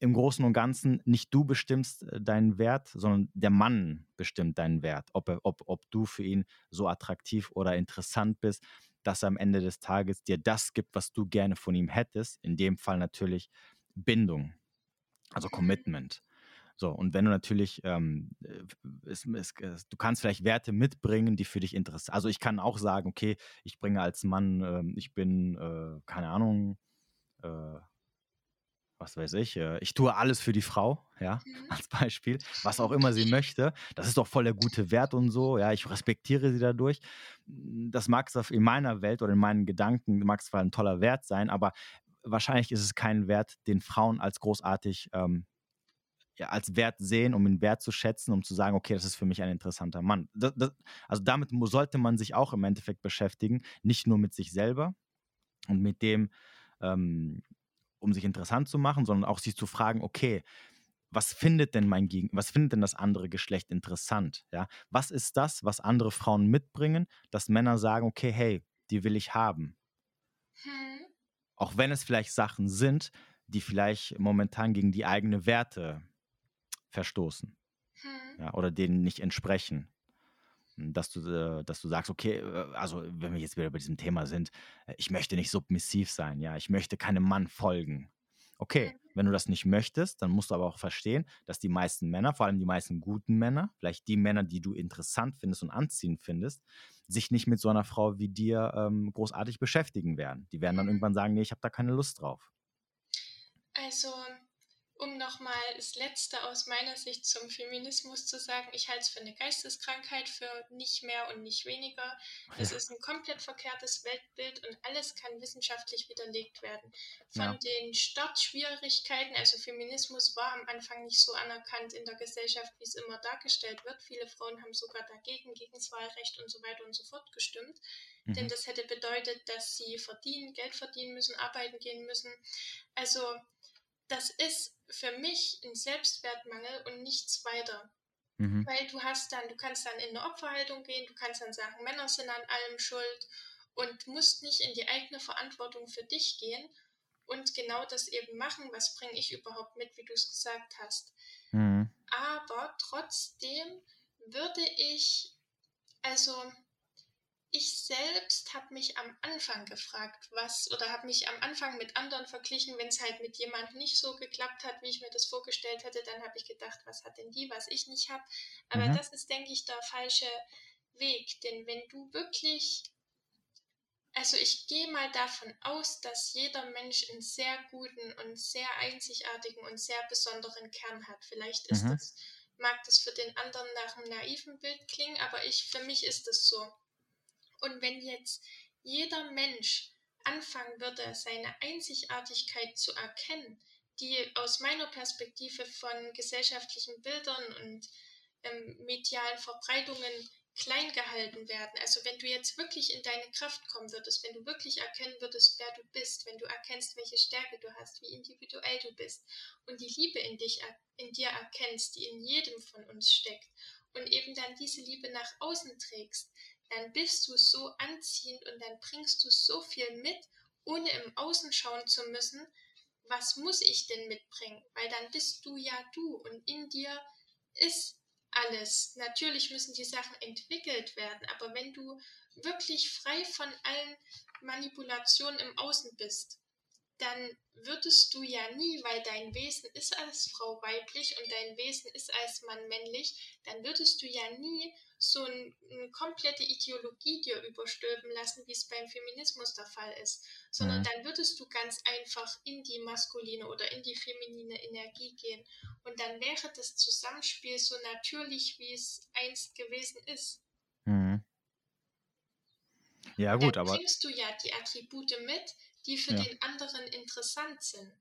im Großen und Ganzen nicht du bestimmst äh, deinen Wert, sondern der Mann bestimmt deinen Wert, ob, er, ob, ob du für ihn so attraktiv oder interessant bist dass er am Ende des Tages dir das gibt, was du gerne von ihm hättest. In dem Fall natürlich Bindung, also Commitment. So, und wenn du natürlich, ähm, es, es, es, du kannst vielleicht Werte mitbringen, die für dich interessant Also ich kann auch sagen, okay, ich bringe als Mann, äh, ich bin, äh, keine Ahnung, äh, was weiß ich, äh, ich tue alles für die Frau, ja, [LAUGHS] mhm. als Beispiel, was auch immer sie [LAUGHS] möchte. Das ist doch voll der gute Wert und so, ja, ich respektiere sie dadurch. Das mag es in meiner Welt oder in meinen Gedanken, mag es zwar ein toller Wert sein, aber wahrscheinlich ist es kein Wert, den Frauen als großartig ähm, ja, als Wert sehen, um ihn wert zu schätzen, um zu sagen, okay, das ist für mich ein interessanter Mann. Das, das, also damit sollte man sich auch im Endeffekt beschäftigen, nicht nur mit sich selber und mit dem, ähm, um sich interessant zu machen, sondern auch sich zu fragen, okay, was findet denn mein Gegen was findet denn das andere Geschlecht interessant? Ja? Was ist das, was andere Frauen mitbringen, dass Männer sagen, okay, hey, die will ich haben? Hm. Auch wenn es vielleicht Sachen sind, die vielleicht momentan gegen die eigenen Werte verstoßen. Hm. Ja, oder denen nicht entsprechen dass du, äh, dass du sagst, okay, äh, also wenn wir jetzt wieder bei diesem Thema sind, äh, ich möchte nicht submissiv sein, ja, ich möchte keinem Mann folgen. Okay, mhm. wenn du das nicht möchtest, dann musst du aber auch verstehen, dass die meisten Männer, vor allem die meisten guten Männer, vielleicht die Männer, die du interessant findest und anziehend findest, sich nicht mit so einer Frau wie dir ähm, großartig beschäftigen werden. Die werden dann mhm. irgendwann sagen, nee, ich habe da keine Lust drauf.
Also um nochmal das Letzte aus meiner Sicht zum Feminismus zu sagen, ich halte es für eine Geisteskrankheit, für nicht mehr und nicht weniger. Es ist ein komplett verkehrtes Weltbild und alles kann wissenschaftlich widerlegt werden. Von ja. den Startschwierigkeiten, also Feminismus war am Anfang nicht so anerkannt in der Gesellschaft, wie es immer dargestellt wird. Viele Frauen haben sogar dagegen, gegen das Wahlrecht und so weiter und so fort gestimmt. Mhm. Denn das hätte bedeutet, dass sie verdienen, Geld verdienen müssen, arbeiten gehen müssen. Also das ist für mich ein Selbstwertmangel und nichts weiter. Mhm. Weil du hast dann, du kannst dann in eine Opferhaltung gehen, du kannst dann sagen, Männer sind an allem schuld und musst nicht in die eigene Verantwortung für dich gehen und genau das eben machen, was bringe ich überhaupt mit, wie du es gesagt hast. Mhm. Aber trotzdem würde ich, also ich selbst habe mich am Anfang gefragt, was, oder habe mich am Anfang mit anderen verglichen, wenn es halt mit jemandem nicht so geklappt hat, wie ich mir das vorgestellt hätte, dann habe ich gedacht, was hat denn die, was ich nicht habe. Aber mhm. das ist, denke ich, der falsche Weg, denn wenn du wirklich, also ich gehe mal davon aus, dass jeder Mensch einen sehr guten und sehr einzigartigen und sehr besonderen Kern hat. Vielleicht ist mhm. das, mag das für den anderen nach einem naiven Bild klingen, aber ich, für mich ist es so. Und wenn jetzt jeder Mensch anfangen würde, seine Einzigartigkeit zu erkennen, die aus meiner Perspektive von gesellschaftlichen Bildern und ähm, medialen Verbreitungen klein gehalten werden. Also wenn du jetzt wirklich in deine Kraft kommen würdest, wenn du wirklich erkennen würdest, wer du bist, wenn du erkennst, welche Stärke du hast, wie individuell du bist und die Liebe in dich in dir erkennst, die in jedem von uns steckt und eben dann diese Liebe nach außen trägst, dann bist du so anziehend und dann bringst du so viel mit, ohne im Außen schauen zu müssen, was muss ich denn mitbringen? Weil dann bist du ja du und in dir ist alles. Natürlich müssen die Sachen entwickelt werden, aber wenn du wirklich frei von allen Manipulationen im Außen bist, dann würdest du ja nie, weil dein Wesen ist als Frau weiblich und dein Wesen ist als Mann männlich, dann würdest du ja nie so ein, eine komplette Ideologie dir überstülpen lassen, wie es beim Feminismus der Fall ist, sondern mhm. dann würdest du ganz einfach in die maskuline oder in die feminine Energie gehen und dann wäre das Zusammenspiel so natürlich, wie es einst gewesen ist. Mhm.
Ja, gut, dann
aber. bringst du ja die Attribute mit, die für ja. den anderen interessant sind.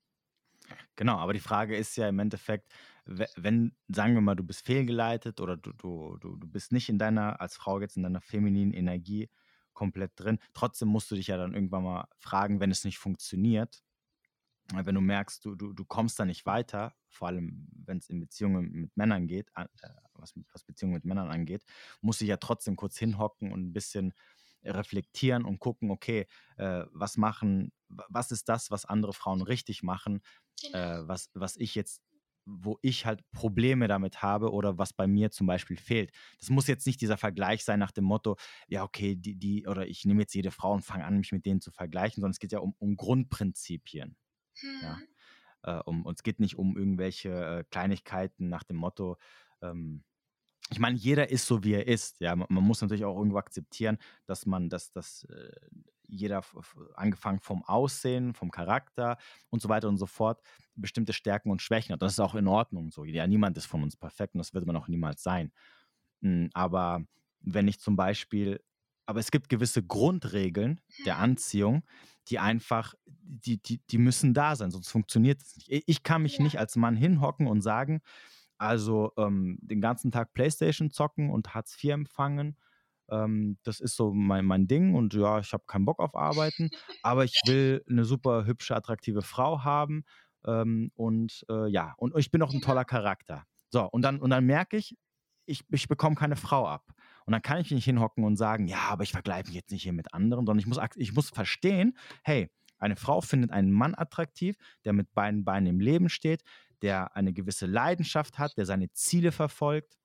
Genau, aber die Frage ist ja im Endeffekt, wenn, sagen wir mal, du bist fehlgeleitet oder du, du, du, du bist nicht in deiner, als Frau jetzt in deiner femininen Energie komplett drin, trotzdem musst du dich ja dann irgendwann mal fragen, wenn es nicht funktioniert, wenn du merkst, du, du, du kommst da nicht weiter, vor allem wenn es in Beziehungen mit Männern geht, äh, was, was Beziehungen mit Männern angeht, muss ich ja trotzdem kurz hinhocken und ein bisschen reflektieren und gucken, okay, äh, was machen, was ist das, was andere Frauen richtig machen, genau. äh, was, was ich jetzt wo ich halt Probleme damit habe oder was bei mir zum Beispiel fehlt. Das muss jetzt nicht dieser Vergleich sein nach dem Motto, ja, okay, die, die, oder ich nehme jetzt jede Frau und fange an, mich mit denen zu vergleichen, sondern es geht ja um, um Grundprinzipien. Hm. Ja. Äh, um, und es geht nicht um irgendwelche äh, Kleinigkeiten nach dem Motto, ähm, ich meine, jeder ist so, wie er ist. Ja, man, man muss natürlich auch irgendwo akzeptieren, dass man, dass, dass äh, jeder, angefangen vom Aussehen, vom Charakter und so weiter und so fort, bestimmte Stärken und Schwächen hat. Das ist auch in Ordnung so. Ja, niemand ist von uns perfekt und das wird man auch niemals sein. Hm, aber wenn ich zum Beispiel, aber es gibt gewisse Grundregeln der mhm. Anziehung, die einfach, die, die, die müssen da sein, sonst funktioniert es nicht. Ich kann mich ja. nicht als Mann hinhocken und sagen, also ähm, den ganzen Tag Playstation zocken und Hartz IV empfangen. Ähm, das ist so mein, mein Ding und ja, ich habe keinen Bock auf Arbeiten, aber ich will [LAUGHS] eine super hübsche, attraktive Frau haben ähm, und äh, ja, und ich bin auch ein toller Charakter. So, und dann, und dann merke ich, ich, ich bekomme keine Frau ab. Und dann kann ich nicht hinhocken und sagen, ja, aber ich vergleiche mich jetzt nicht hier mit anderen, sondern ich muss, ich muss verstehen, hey, eine Frau findet einen Mann attraktiv, der mit beiden Beinen im Leben steht, der eine gewisse Leidenschaft hat, der seine Ziele verfolgt,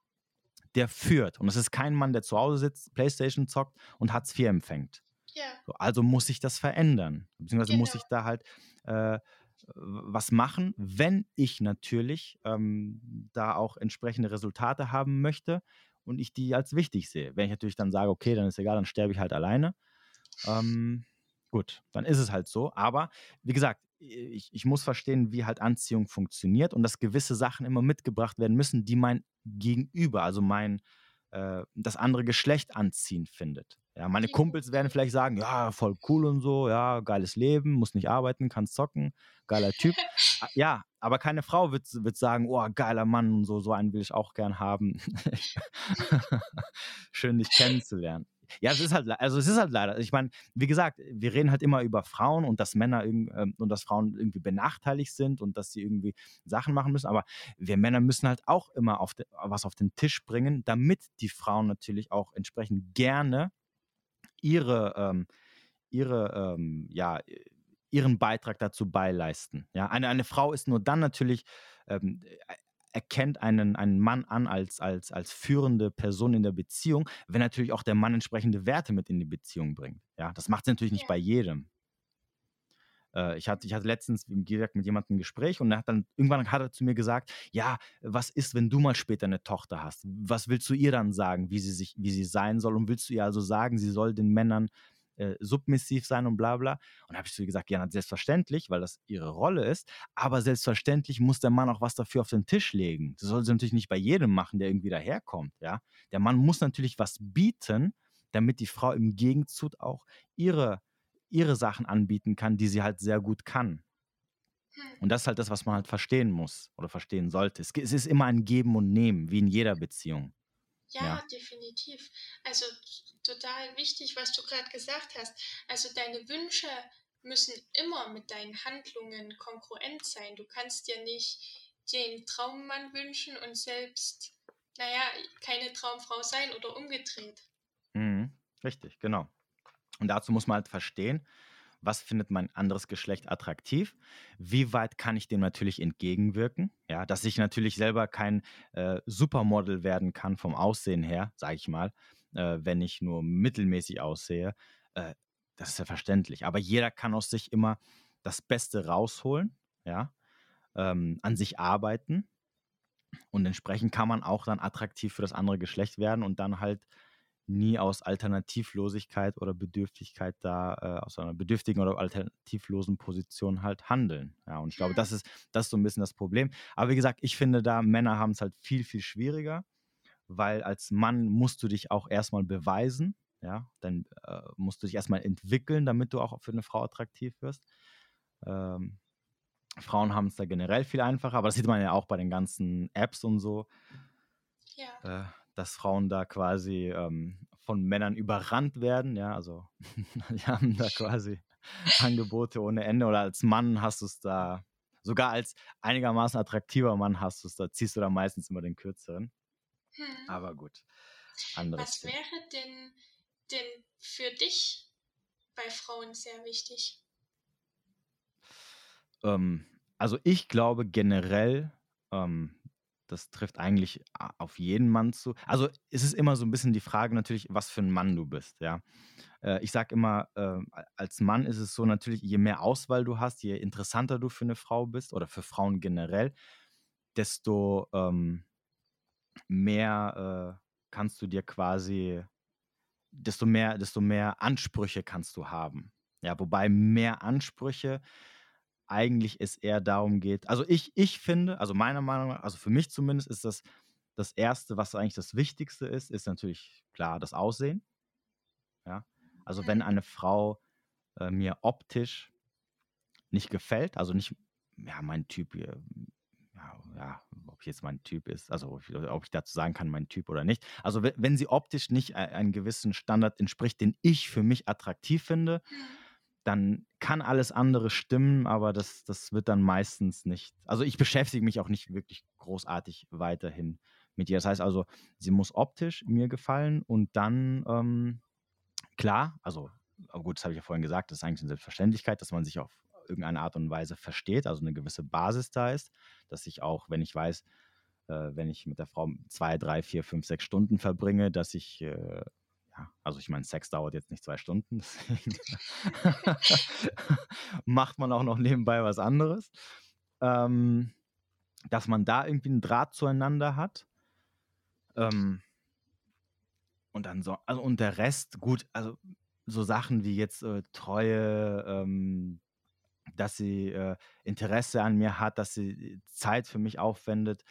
der führt. Und es ist kein Mann, der zu Hause sitzt, Playstation zockt und Hartz IV empfängt.
Ja.
So, also muss ich das verändern. Beziehungsweise genau. muss ich da halt äh, was machen, wenn ich natürlich ähm, da auch entsprechende Resultate haben möchte und ich die als wichtig sehe. Wenn ich natürlich dann sage, okay, dann ist egal, dann sterbe ich halt alleine. Ähm, gut, dann ist es halt so. Aber wie gesagt, ich, ich muss verstehen, wie halt Anziehung funktioniert und dass gewisse Sachen immer mitgebracht werden müssen, die mein Gegenüber, also mein äh, das andere Geschlecht anziehend findet. Ja, meine Kumpels werden vielleicht sagen, ja, voll cool und so, ja, geiles Leben, muss nicht arbeiten, kann zocken, geiler Typ. [LAUGHS] ja, aber keine Frau wird, wird sagen, oh, geiler Mann und so, so einen will ich auch gern haben. [LAUGHS] Schön, dich kennenzulernen. Ja, es ist halt, also es ist halt leider. Ich meine, wie gesagt, wir reden halt immer über Frauen und dass Männer ähm, und dass Frauen irgendwie benachteiligt sind und dass sie irgendwie Sachen machen müssen. Aber wir Männer müssen halt auch immer auf de, was auf den Tisch bringen, damit die Frauen natürlich auch entsprechend gerne ihre, ähm, ihre, ähm, ja, ihren Beitrag dazu beileisten. Ja, eine, eine Frau ist nur dann natürlich ähm, erkennt einen, einen Mann an als, als, als führende Person in der Beziehung, wenn natürlich auch der Mann entsprechende Werte mit in die Beziehung bringt. Ja, das macht es natürlich nicht ja. bei jedem. Äh, ich, hatte, ich hatte letztens, wie gesagt, mit jemandem ein Gespräch und er hat dann irgendwann hat er zu mir gesagt, ja, was ist, wenn du mal später eine Tochter hast? Was willst du ihr dann sagen, wie sie sich, wie sie sein soll? Und willst du ihr also sagen, sie soll den Männern äh, submissiv sein und bla bla. Und da habe ich so gesagt, ja, selbstverständlich, weil das ihre Rolle ist, aber selbstverständlich muss der Mann auch was dafür auf den Tisch legen. Das soll sie natürlich nicht bei jedem machen, der irgendwie daherkommt, ja. Der Mann muss natürlich was bieten, damit die Frau im Gegenzug auch ihre, ihre Sachen anbieten kann, die sie halt sehr gut kann. Hm. Und das ist halt das, was man halt verstehen muss oder verstehen sollte. Es ist immer ein Geben und Nehmen, wie in jeder Beziehung.
Ja, ja, definitiv. Also total wichtig, was du gerade gesagt hast. Also deine Wünsche müssen immer mit deinen Handlungen konkurrent sein. Du kannst dir nicht den Traummann wünschen und selbst, naja, keine Traumfrau sein oder umgedreht.
Mhm, richtig, genau. Und dazu muss man halt verstehen, was findet mein anderes Geschlecht attraktiv, wie weit kann ich dem natürlich entgegenwirken, ja, dass ich natürlich selber kein äh, Supermodel werden kann vom Aussehen her, sage ich mal, äh, wenn ich nur mittelmäßig aussehe, äh, das ist ja verständlich. Aber jeder kann aus sich immer das Beste rausholen, ja, ähm, an sich arbeiten. Und entsprechend kann man auch dann attraktiv für das andere Geschlecht werden und dann halt nie aus Alternativlosigkeit oder Bedürftigkeit da, äh, aus einer bedürftigen oder alternativlosen Position halt handeln. Ja, und ich glaube, das ist, das ist so ein bisschen das Problem. Aber wie gesagt, ich finde da, Männer haben es halt viel, viel schwieriger, weil als Mann musst du dich auch erstmal beweisen. Ja, dann äh, musst du dich erstmal entwickeln, damit du auch für eine Frau attraktiv wirst. Ähm, Frauen haben es da generell viel einfacher, aber das sieht man ja auch bei den ganzen Apps und so. Ja. Äh, dass Frauen da quasi ähm, von Männern überrannt werden. Ja, also [LAUGHS] die haben da quasi Angebote ohne Ende. Oder als Mann hast du es da, sogar als einigermaßen attraktiver Mann hast du es da, ziehst du da meistens immer den kürzeren. Hm. Aber gut.
Was wäre denn, denn für dich bei Frauen sehr wichtig?
Ähm, also ich glaube generell, ähm, das trifft eigentlich auf jeden Mann zu. Also es ist immer so ein bisschen die Frage natürlich, was für ein Mann du bist, ja. Äh, ich sage immer, äh, als Mann ist es so natürlich, je mehr Auswahl du hast, je interessanter du für eine Frau bist oder für Frauen generell, desto ähm, mehr äh, kannst du dir quasi, desto mehr, desto mehr Ansprüche kannst du haben. Ja, wobei mehr Ansprüche eigentlich es eher darum geht, also ich, ich finde, also meiner Meinung nach, also für mich zumindest ist das das Erste, was eigentlich das Wichtigste ist, ist natürlich klar das Aussehen. Ja, also wenn eine Frau äh, mir optisch nicht gefällt, also nicht, ja, mein Typ, ja, ja, ob jetzt mein Typ ist, also ob ich dazu sagen kann, mein Typ oder nicht. Also wenn sie optisch nicht einem gewissen Standard entspricht, den ich für mich attraktiv finde, mhm dann kann alles andere stimmen, aber das, das wird dann meistens nicht. Also ich beschäftige mich auch nicht wirklich großartig weiterhin mit ihr. Das heißt also, sie muss optisch mir gefallen und dann, ähm, klar, also gut, das habe ich ja vorhin gesagt, das ist eigentlich eine Selbstverständlichkeit, dass man sich auf irgendeine Art und Weise versteht, also eine gewisse Basis da ist, dass ich auch, wenn ich weiß, äh, wenn ich mit der Frau zwei, drei, vier, fünf, sechs Stunden verbringe, dass ich äh, ja, also ich meine, Sex dauert jetzt nicht zwei Stunden, [LAUGHS] deswegen [LAUGHS] macht man auch noch nebenbei was anderes. Ähm, dass man da irgendwie einen Draht zueinander hat. Ähm, und dann so, also und der Rest, gut, also so Sachen wie jetzt äh, Treue, ähm, dass sie äh, Interesse an mir hat, dass sie Zeit für mich aufwendet.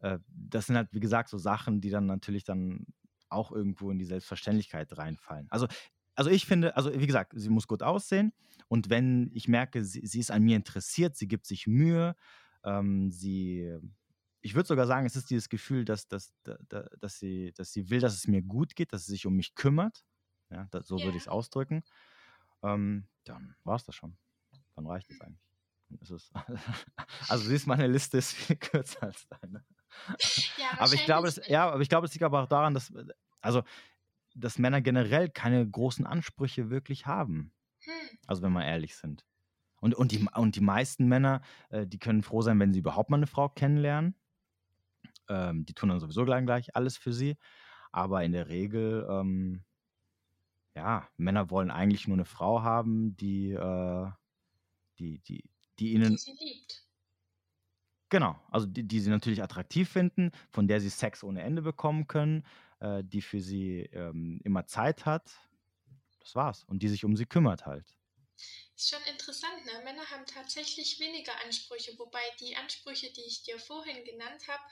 Äh, das sind halt, wie gesagt, so Sachen, die dann natürlich dann auch irgendwo in die Selbstverständlichkeit reinfallen. Also, also ich finde, also wie gesagt, sie muss gut aussehen und wenn ich merke, sie, sie ist an mir interessiert, sie gibt sich Mühe, ähm, sie, ich würde sogar sagen, es ist dieses Gefühl, dass, dass, dass, dass, sie, dass sie will, dass es mir gut geht, dass sie sich um mich kümmert. Ja, das, so yeah. würde ich es ausdrücken. Ähm, dann war es das schon. Dann reicht es eigentlich. Ist es, [LAUGHS] also siehst, meine Liste ist viel kürzer als deine. [LAUGHS] Ja, aber ich glaube, das, ja, aber ich glaube, es liegt aber auch daran, dass, also, dass Männer generell keine großen Ansprüche wirklich haben. Hm. Also wenn wir ehrlich sind. Und, und, die, und die meisten Männer, äh, die können froh sein, wenn sie überhaupt mal eine Frau kennenlernen. Ähm, die tun dann sowieso gleich, gleich alles für sie. Aber in der Regel, ähm, ja, Männer wollen eigentlich nur eine Frau haben, die, äh, die, die, die ihnen. Die sie liebt. Genau, also die, die sie natürlich attraktiv finden, von der sie Sex ohne Ende bekommen können, äh, die für sie ähm, immer Zeit hat. Das war's. Und die sich um sie kümmert halt.
Ist schon interessant, ne? Männer haben tatsächlich weniger Ansprüche, wobei die Ansprüche, die ich dir vorhin genannt habe,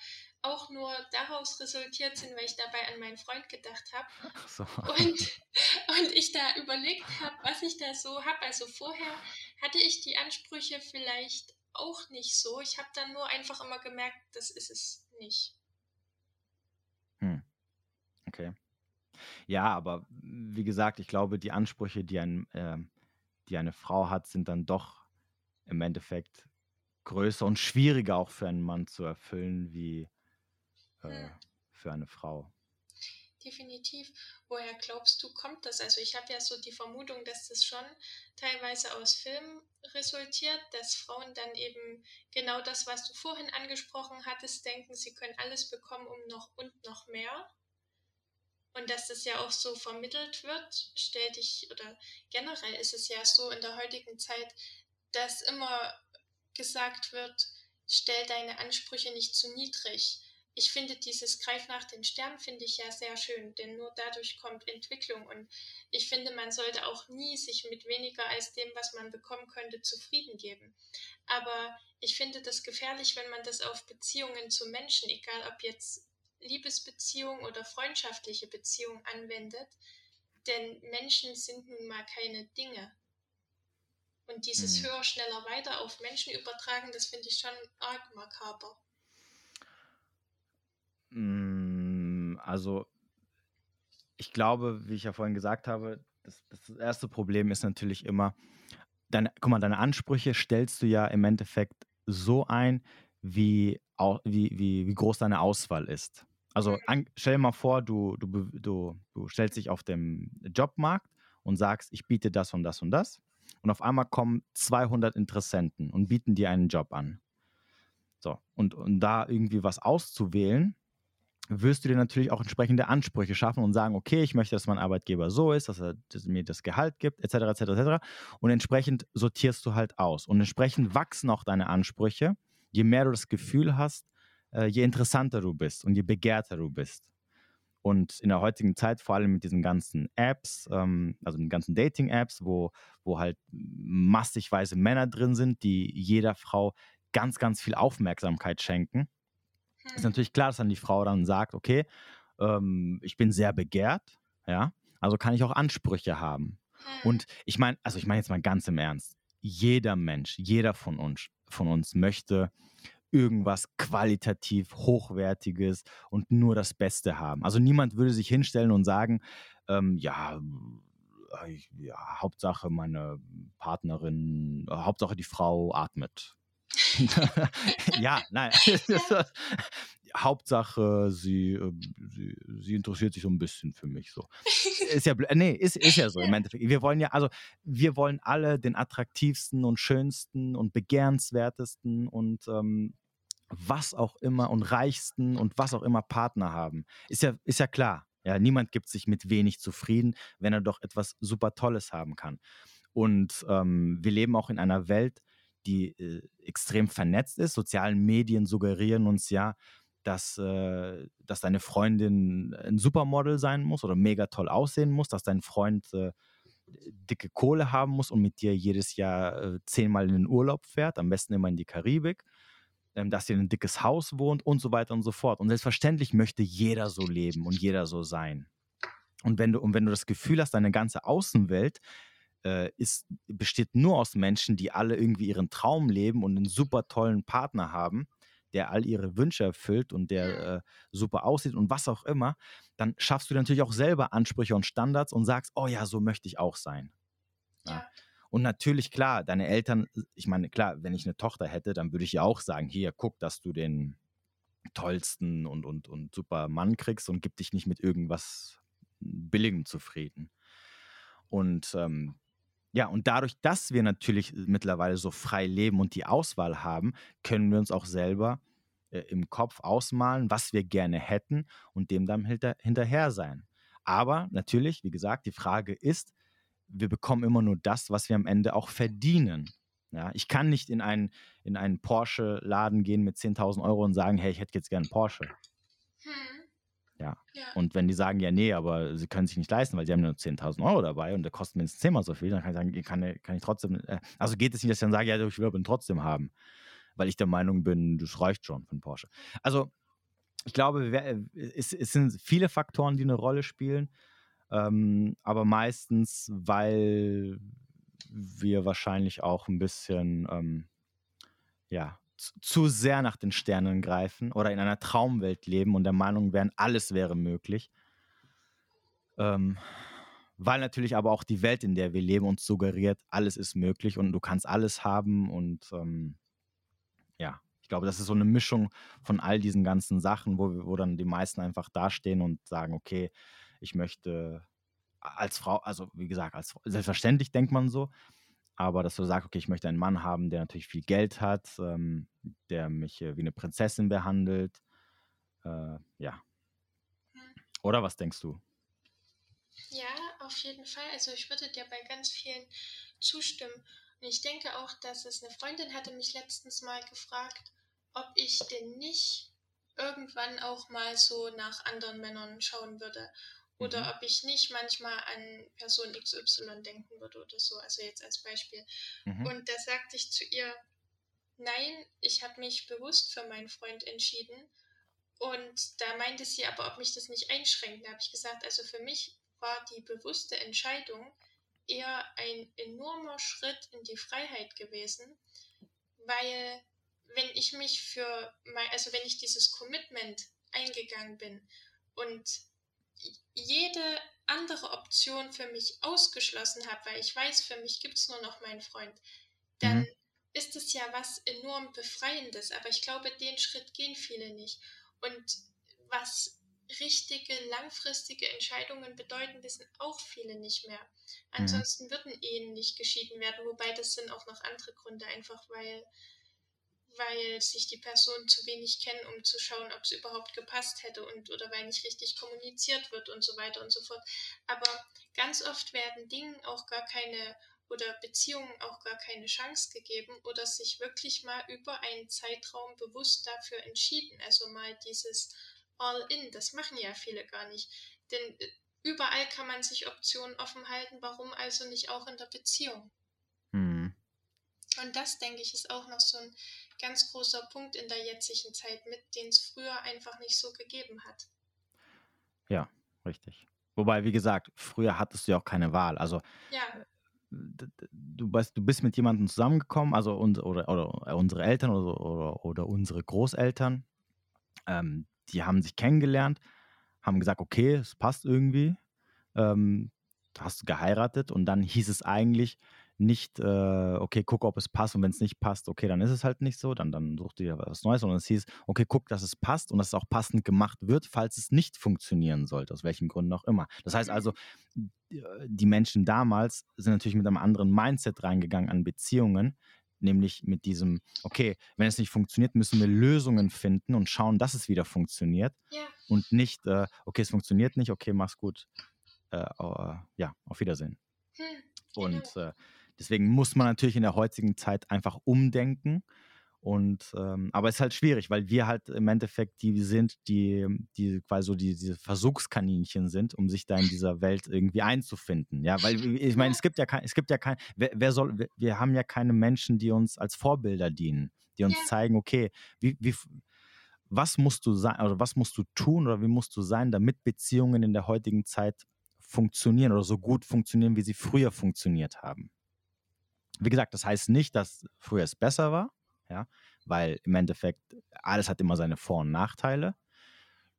auch nur daraus resultiert sind, weil ich dabei an meinen Freund gedacht habe. So. Und, und ich da überlegt habe, was ich da so habe. Also vorher hatte ich die Ansprüche vielleicht auch nicht so. Ich habe dann nur einfach immer gemerkt, das ist es nicht.
Hm. Okay. Ja, aber wie gesagt, ich glaube, die Ansprüche, die ein, äh, die eine Frau hat, sind dann doch im Endeffekt größer und schwieriger auch für einen Mann zu erfüllen wie äh, hm. für eine Frau.
Definitiv. Woher glaubst du, kommt das? Also ich habe ja so die Vermutung, dass das schon teilweise aus Filmen resultiert, dass Frauen dann eben genau das, was du vorhin angesprochen hattest, denken, sie können alles bekommen um noch und noch mehr. Und dass das ja auch so vermittelt wird, stell dich, oder generell ist es ja so in der heutigen Zeit, dass immer gesagt wird, stell deine Ansprüche nicht zu niedrig. Ich finde dieses Greif nach den Sternen finde ich ja sehr schön, denn nur dadurch kommt Entwicklung und ich finde, man sollte auch nie sich mit weniger als dem, was man bekommen könnte, zufrieden geben. Aber ich finde das gefährlich, wenn man das auf Beziehungen zu Menschen, egal ob jetzt Liebesbeziehung oder freundschaftliche Beziehung anwendet, denn Menschen sind nun mal keine Dinge. Und dieses mhm. höher, schneller, weiter auf Menschen übertragen, das finde ich schon arg makaber.
Mm, also, ich glaube, wie ich ja vorhin gesagt habe, das, das erste Problem ist natürlich immer, deine, guck mal, deine Ansprüche stellst du ja im Endeffekt so ein, wie, wie, wie, wie groß deine Auswahl ist. Also mhm. an, stell dir mal vor, du, du, du, du stellst dich auf dem Jobmarkt und sagst, ich biete das und das und das. Und auf einmal kommen 200 Interessenten und bieten dir einen Job an. So, und, und da irgendwie was auszuwählen, wirst du dir natürlich auch entsprechende Ansprüche schaffen und sagen, okay, ich möchte, dass mein Arbeitgeber so ist, dass er mir das Gehalt gibt, etc., etc., etc. Und entsprechend sortierst du halt aus. Und entsprechend wachsen auch deine Ansprüche, je mehr du das Gefühl hast, äh, je interessanter du bist und je begehrter du bist. Und in der heutigen Zeit, vor allem mit diesen ganzen Apps, ähm, also den ganzen Dating-Apps, wo, wo halt massigweise Männer drin sind, die jeder Frau ganz, ganz viel Aufmerksamkeit schenken, ist hm. natürlich klar, dass dann die Frau dann sagt, okay, ähm, ich bin sehr begehrt, ja, also kann ich auch Ansprüche haben. Hm. Und ich meine, also ich meine jetzt mal ganz im Ernst, jeder Mensch, jeder von uns, von uns möchte irgendwas qualitativ Hochwertiges und nur das Beste haben. Also niemand würde sich hinstellen und sagen, ähm, ja, äh, ja, Hauptsache meine Partnerin, äh, Hauptsache die Frau atmet. [LAUGHS] ja, nein. [LAUGHS] [LAUGHS] Hauptsache, sie, äh, sie, sie, interessiert sich so ein bisschen für mich. So. Ist ja, nee, ist, ist ja so im Endeffekt. Wir wollen ja, also wir wollen alle den attraktivsten und schönsten und begehrenswertesten und ähm, was auch immer und reichsten und was auch immer Partner haben. Ist ja, ist ja klar. Ja, niemand gibt sich mit wenig zufrieden, wenn er doch etwas super Tolles haben kann. Und ähm, wir leben auch in einer Welt, die äh, extrem vernetzt ist. Sozialen Medien suggerieren uns ja, dass, äh, dass deine Freundin ein Supermodel sein muss oder mega toll aussehen muss, dass dein Freund äh, dicke Kohle haben muss und mit dir jedes Jahr äh, zehnmal in den Urlaub fährt, am besten immer in die Karibik, ähm, dass ihr in ein dickes Haus wohnt und so weiter und so fort. Und selbstverständlich möchte jeder so leben und jeder so sein. Und wenn du, und wenn du das Gefühl hast, deine ganze Außenwelt äh, ist, besteht nur aus Menschen, die alle irgendwie ihren Traum leben und einen super tollen Partner haben, der all ihre Wünsche erfüllt und der äh, super aussieht und was auch immer, dann schaffst du natürlich auch selber Ansprüche und Standards und sagst, oh ja, so möchte ich auch sein. Ja. Ja. Und natürlich, klar, deine Eltern, ich meine, klar, wenn ich eine Tochter hätte, dann würde ich ja auch sagen, hier, guck, dass du den tollsten und, und, und super Mann kriegst und gib dich nicht mit irgendwas Billigem zufrieden. Und ähm, ja, und dadurch, dass wir natürlich mittlerweile so frei leben und die Auswahl haben, können wir uns auch selber äh, im Kopf ausmalen, was wir gerne hätten und dem dann hinter, hinterher sein. Aber natürlich, wie gesagt, die Frage ist, wir bekommen immer nur das, was wir am Ende auch verdienen. Ja, ich kann nicht in einen, in einen Porsche-Laden gehen mit 10.000 Euro und sagen, hey, ich hätte jetzt gerne einen Porsche. Hm. Ja. ja. Und wenn die sagen, ja, nee, aber sie können sich nicht leisten, weil sie haben nur 10.000 Euro dabei und der kostet mindestens zehnmal so viel, dann kann ich sagen, kann, kann ich trotzdem, äh, also geht es nicht, dass ich dann sage, ja, ich will ihn trotzdem haben, weil ich der Meinung bin, das reicht schon einen Porsche. Also ich glaube, es, es sind viele Faktoren, die eine Rolle spielen, ähm, aber meistens, weil wir wahrscheinlich auch ein bisschen, ähm, ja, zu sehr nach den Sternen greifen oder in einer Traumwelt leben und der Meinung wären, alles wäre möglich. Ähm, weil natürlich aber auch die Welt, in der wir leben, uns suggeriert, alles ist möglich und du kannst alles haben und ähm, ja, ich glaube, das ist so eine Mischung von all diesen ganzen Sachen, wo, wo dann die meisten einfach dastehen und sagen, okay, ich möchte als Frau, also wie gesagt, als selbstverständlich denkt man so, aber dass du sagst, okay, ich möchte einen Mann haben, der natürlich viel Geld hat, ähm, der mich äh, wie eine Prinzessin behandelt. Äh, ja. Hm. Oder was denkst du?
Ja, auf jeden Fall. Also ich würde dir bei ganz vielen zustimmen. Und ich denke auch, dass es eine Freundin hatte mich letztens mal gefragt, ob ich denn nicht irgendwann auch mal so nach anderen Männern schauen würde. Oder mhm. ob ich nicht manchmal an Person XY denken würde oder so, also jetzt als Beispiel. Mhm. Und da sagte ich zu ihr, nein, ich habe mich bewusst für meinen Freund entschieden. Und da meinte sie aber, ob mich das nicht einschränkt. Da habe ich gesagt, also für mich war die bewusste Entscheidung eher ein enormer Schritt in die Freiheit gewesen, weil wenn ich mich für mein, also wenn ich dieses Commitment eingegangen bin und jede andere Option für mich ausgeschlossen habe, weil ich weiß, für mich gibt es nur noch meinen Freund, dann mhm. ist es ja was enorm Befreiendes. Aber ich glaube, den Schritt gehen viele nicht. Und was richtige, langfristige Entscheidungen bedeuten, wissen auch viele nicht mehr. Mhm. Ansonsten würden Ehen nicht geschieden werden, wobei das sind auch noch andere Gründe, einfach weil weil sich die Person zu wenig kennen, um zu schauen, ob es überhaupt gepasst hätte und oder weil nicht richtig kommuniziert wird und so weiter und so fort. Aber ganz oft werden Dingen auch gar keine oder Beziehungen auch gar keine Chance gegeben oder sich wirklich mal über einen Zeitraum bewusst dafür entschieden. Also mal dieses All-in, das machen ja viele gar nicht. Denn äh, überall kann man sich Optionen offen halten, warum also nicht auch in der Beziehung? Und das, denke ich, ist auch noch so ein ganz großer Punkt in der jetzigen Zeit mit, den es früher einfach nicht so gegeben hat.
Ja, richtig. Wobei, wie gesagt, früher hattest du ja auch keine Wahl. Also ja. du, bist, du bist mit jemandem zusammengekommen, also uns, oder, oder unsere Eltern oder, oder, oder unsere Großeltern, ähm, die haben sich kennengelernt, haben gesagt, okay, es passt irgendwie, ähm, hast geheiratet und dann hieß es eigentlich, nicht, äh, okay, guck, ob es passt und wenn es nicht passt, okay, dann ist es halt nicht so, dann, dann such dir was Neues, sondern es hieß, okay, guck, dass es passt und dass es auch passend gemacht wird, falls es nicht funktionieren sollte, aus welchen Gründen auch immer. Das heißt also, die Menschen damals sind natürlich mit einem anderen Mindset reingegangen an Beziehungen, nämlich mit diesem, okay, wenn es nicht funktioniert, müssen wir Lösungen finden und schauen, dass es wieder funktioniert ja. und nicht, äh, okay, es funktioniert nicht, okay, mach's gut, äh, äh, ja, auf Wiedersehen. Hm, und genau. äh, Deswegen muss man natürlich in der heutigen Zeit einfach umdenken Und ähm, aber es ist halt schwierig, weil wir halt im Endeffekt die sind, die, die quasi so die, diese Versuchskaninchen sind, um sich da in dieser Welt irgendwie einzufinden. Ja, weil ich meine, es gibt ja kein, es gibt ja kein, wer, wer soll, wir, wir, haben ja keine Menschen, die uns als Vorbilder dienen, die uns ja. zeigen, okay, wie, wie, was musst du sein, oder was musst du tun oder wie musst du sein, damit Beziehungen in der heutigen Zeit funktionieren oder so gut funktionieren, wie sie früher funktioniert haben. Wie gesagt, das heißt nicht, dass früher es besser war ja, weil im Endeffekt alles hat immer seine Vor- und Nachteile.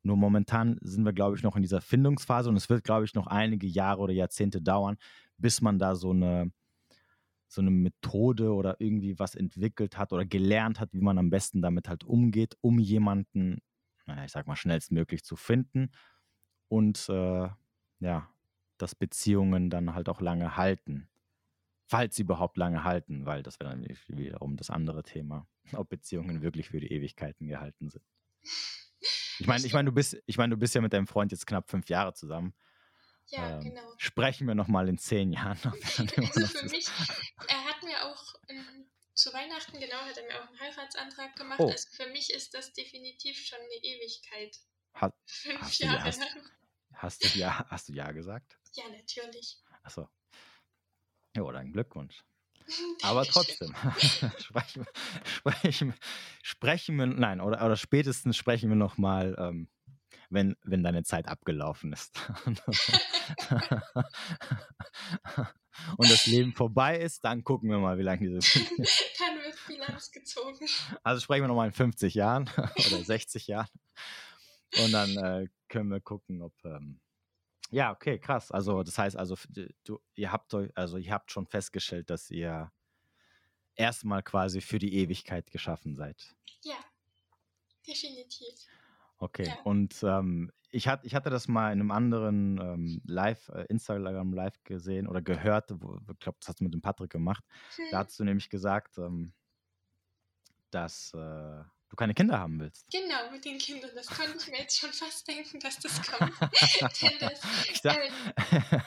Nur momentan sind wir, glaube ich, noch in dieser Findungsphase und es wird, glaube ich, noch einige Jahre oder Jahrzehnte dauern, bis man da so eine, so eine Methode oder irgendwie was entwickelt hat oder gelernt hat, wie man am besten damit halt umgeht, um jemanden, naja, ich sag mal, schnellstmöglich zu finden und äh, ja, dass Beziehungen dann halt auch lange halten falls sie überhaupt lange halten, weil das wäre dann wiederum das andere Thema, [LAUGHS] ob Beziehungen wirklich für die Ewigkeiten gehalten sind. Ich meine, ich meine, du bist, ich meine, du bist ja mit deinem Freund jetzt knapp fünf Jahre zusammen.
Ja, ähm, genau.
Sprechen wir noch mal in zehn Jahren. [LAUGHS]
also für mich, [LAUGHS] er hat mir auch ähm, zu Weihnachten genau hat er mir auch einen Heiratsantrag gemacht. Oh. Also für mich ist das definitiv schon eine Ewigkeit.
Hat, fünf hast Jahre du hast, hast, du ja, hast du ja gesagt?
Ja, natürlich.
Achso, ja, dann Glückwunsch. [LAUGHS] Aber trotzdem, [LAUGHS] sprechen, sprechen, sprechen wir, nein, oder, oder spätestens sprechen wir nochmal, ähm, wenn, wenn deine Zeit abgelaufen ist. [LAUGHS] Und das Leben vorbei ist, dann gucken wir mal, wie lange diese.
dann wird Bilanz gezogen.
Also sprechen wir nochmal in 50 Jahren oder 60 Jahren. Und dann äh, können wir gucken, ob, ähm, ja, okay, krass. Also das heißt also, du, ihr habt also ihr habt schon festgestellt, dass ihr erstmal quasi für die Ewigkeit geschaffen seid.
Ja, definitiv.
Okay, ja. und ähm, ich, hat, ich hatte das mal in einem anderen ähm, Live, äh, Instagram Live gesehen oder gehört, wo, ich glaube, das hast du mit dem Patrick gemacht. Hm. Da hast du nämlich gesagt, ähm, dass äh, du keine Kinder haben willst.
Genau, mit den Kindern. Das konnte ich mir jetzt schon fast denken, dass das kommt. [LAUGHS] das,
da, äh, [LAUGHS]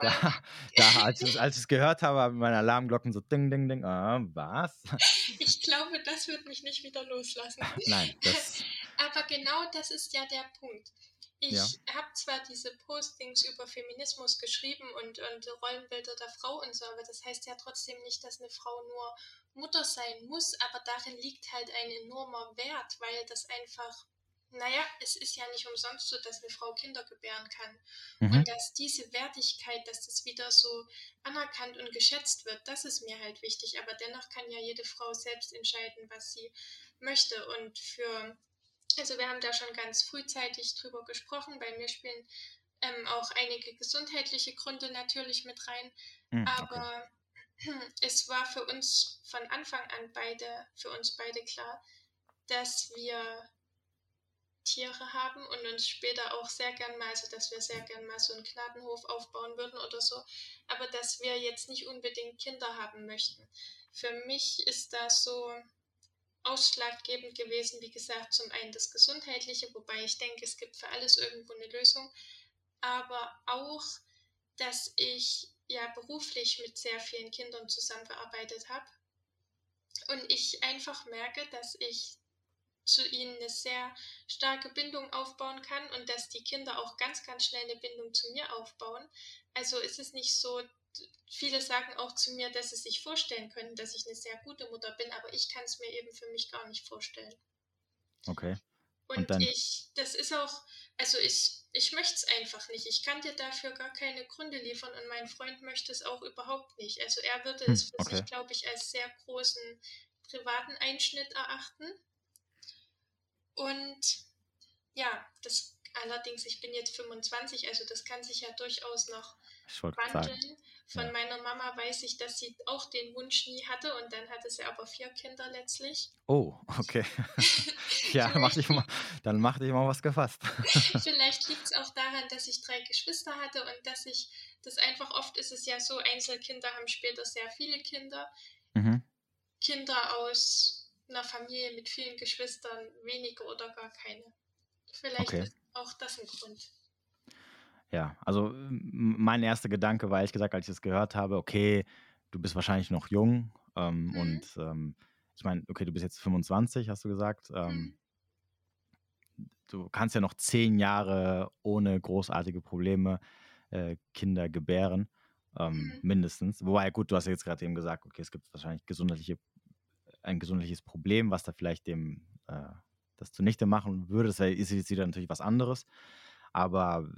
da, da, als, ich, als ich es gehört habe, haben meine Alarmglocken so ding, ding, ding. Ah, was? [LAUGHS]
Ich glaube, das wird mich nicht wieder loslassen.
Nein. Das...
Aber genau das ist ja der Punkt. Ich ja. habe zwar diese Postings über Feminismus geschrieben und, und Rollenbilder der Frau und so, aber das heißt ja trotzdem nicht, dass eine Frau nur Mutter sein muss, aber darin liegt halt ein enormer Wert, weil das einfach, naja, es ist ja nicht umsonst so, dass eine Frau Kinder gebären kann. Mhm. Und dass diese Wertigkeit, dass das wieder so anerkannt und geschätzt wird, das ist mir halt wichtig. Aber dennoch kann ja jede Frau selbst entscheiden, was sie möchte. Und für, also wir haben da schon ganz frühzeitig drüber gesprochen. Bei mir spielen ähm, auch einige gesundheitliche Gründe natürlich mit rein. Mhm, okay. Aber [CLEARS THROAT] es war für uns von Anfang an beide, für uns beide klar, dass wir Tiere haben und uns später auch sehr gern mal, also dass wir sehr gern mal so einen Gnadenhof aufbauen würden oder so, aber dass wir jetzt nicht unbedingt Kinder haben möchten. Für mich ist das so ausschlaggebend gewesen, wie gesagt, zum einen das Gesundheitliche, wobei ich denke, es gibt für alles irgendwo eine Lösung, aber auch, dass ich ja beruflich mit sehr vielen Kindern zusammengearbeitet habe und ich einfach merke, dass ich zu ihnen eine sehr starke Bindung aufbauen kann und dass die Kinder auch ganz, ganz schnell eine Bindung zu mir aufbauen. Also ist es nicht so, viele sagen auch zu mir, dass sie sich vorstellen können, dass ich eine sehr gute Mutter bin, aber ich kann es mir eben für mich gar nicht vorstellen.
Okay.
Und, und ich, das ist auch, also ich, ich möchte es einfach nicht. Ich kann dir dafür gar keine Gründe liefern und mein Freund möchte es auch überhaupt nicht. Also er würde hm, es für okay. sich, glaube ich, als sehr großen privaten Einschnitt erachten. Und ja, das allerdings, ich bin jetzt 25, also das kann sich ja durchaus noch wandeln. Von ja. meiner Mama weiß ich, dass sie auch den Wunsch nie hatte und dann hatte sie aber vier Kinder letztlich.
Oh, okay. [LAUGHS] ja, mach ich mal, dann mach dich mal was gefasst. [LAUGHS]
Vielleicht [LAUGHS] liegt es auch daran, dass ich drei Geschwister hatte und dass ich das einfach oft ist es ja so, Einzelkinder haben später sehr viele Kinder. Mhm. Kinder aus einer Familie mit vielen Geschwistern wenige oder gar keine. Vielleicht okay. ist auch das ein Grund.
Ja, also mein erster Gedanke war ehrlich gesagt, als ich das gehört habe, okay, du bist wahrscheinlich noch jung ähm, mhm. und ähm, ich meine, okay, du bist jetzt 25, hast du gesagt. Ähm, mhm. Du kannst ja noch zehn Jahre ohne großartige Probleme äh, Kinder gebären, ähm, mhm. mindestens. Wobei, gut, du hast ja jetzt gerade eben gesagt, okay, es gibt wahrscheinlich gesundheitliche, ein gesundheitliches Problem, was da vielleicht dem äh, das zunichte machen würde. Das ist jetzt wieder natürlich was anderes. Aber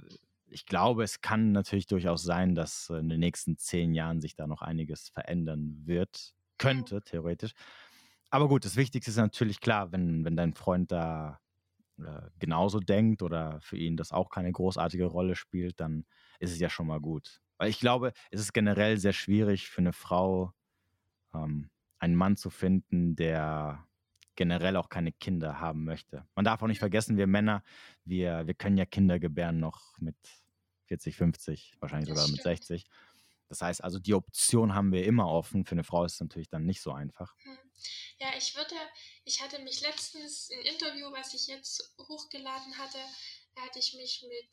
ich glaube, es kann natürlich durchaus sein, dass in den nächsten zehn Jahren sich da noch einiges verändern wird, könnte, theoretisch. Aber gut, das Wichtigste ist natürlich klar, wenn, wenn dein Freund da äh, genauso denkt oder für ihn das auch keine großartige Rolle spielt, dann ist es ja schon mal gut. Weil ich glaube, es ist generell sehr schwierig für eine Frau, ähm, einen Mann zu finden, der generell auch keine Kinder haben möchte. Man darf auch nicht vergessen, wir Männer, wir, wir können ja Kinder gebären noch mit 40, 50, wahrscheinlich das sogar stimmt. mit 60. Das heißt also, die Option haben wir immer offen. Für eine Frau ist es natürlich dann nicht so einfach. Hm.
Ja, ich würde, ich hatte mich letztens ein Interview, was ich jetzt hochgeladen hatte, da hatte ich mich mit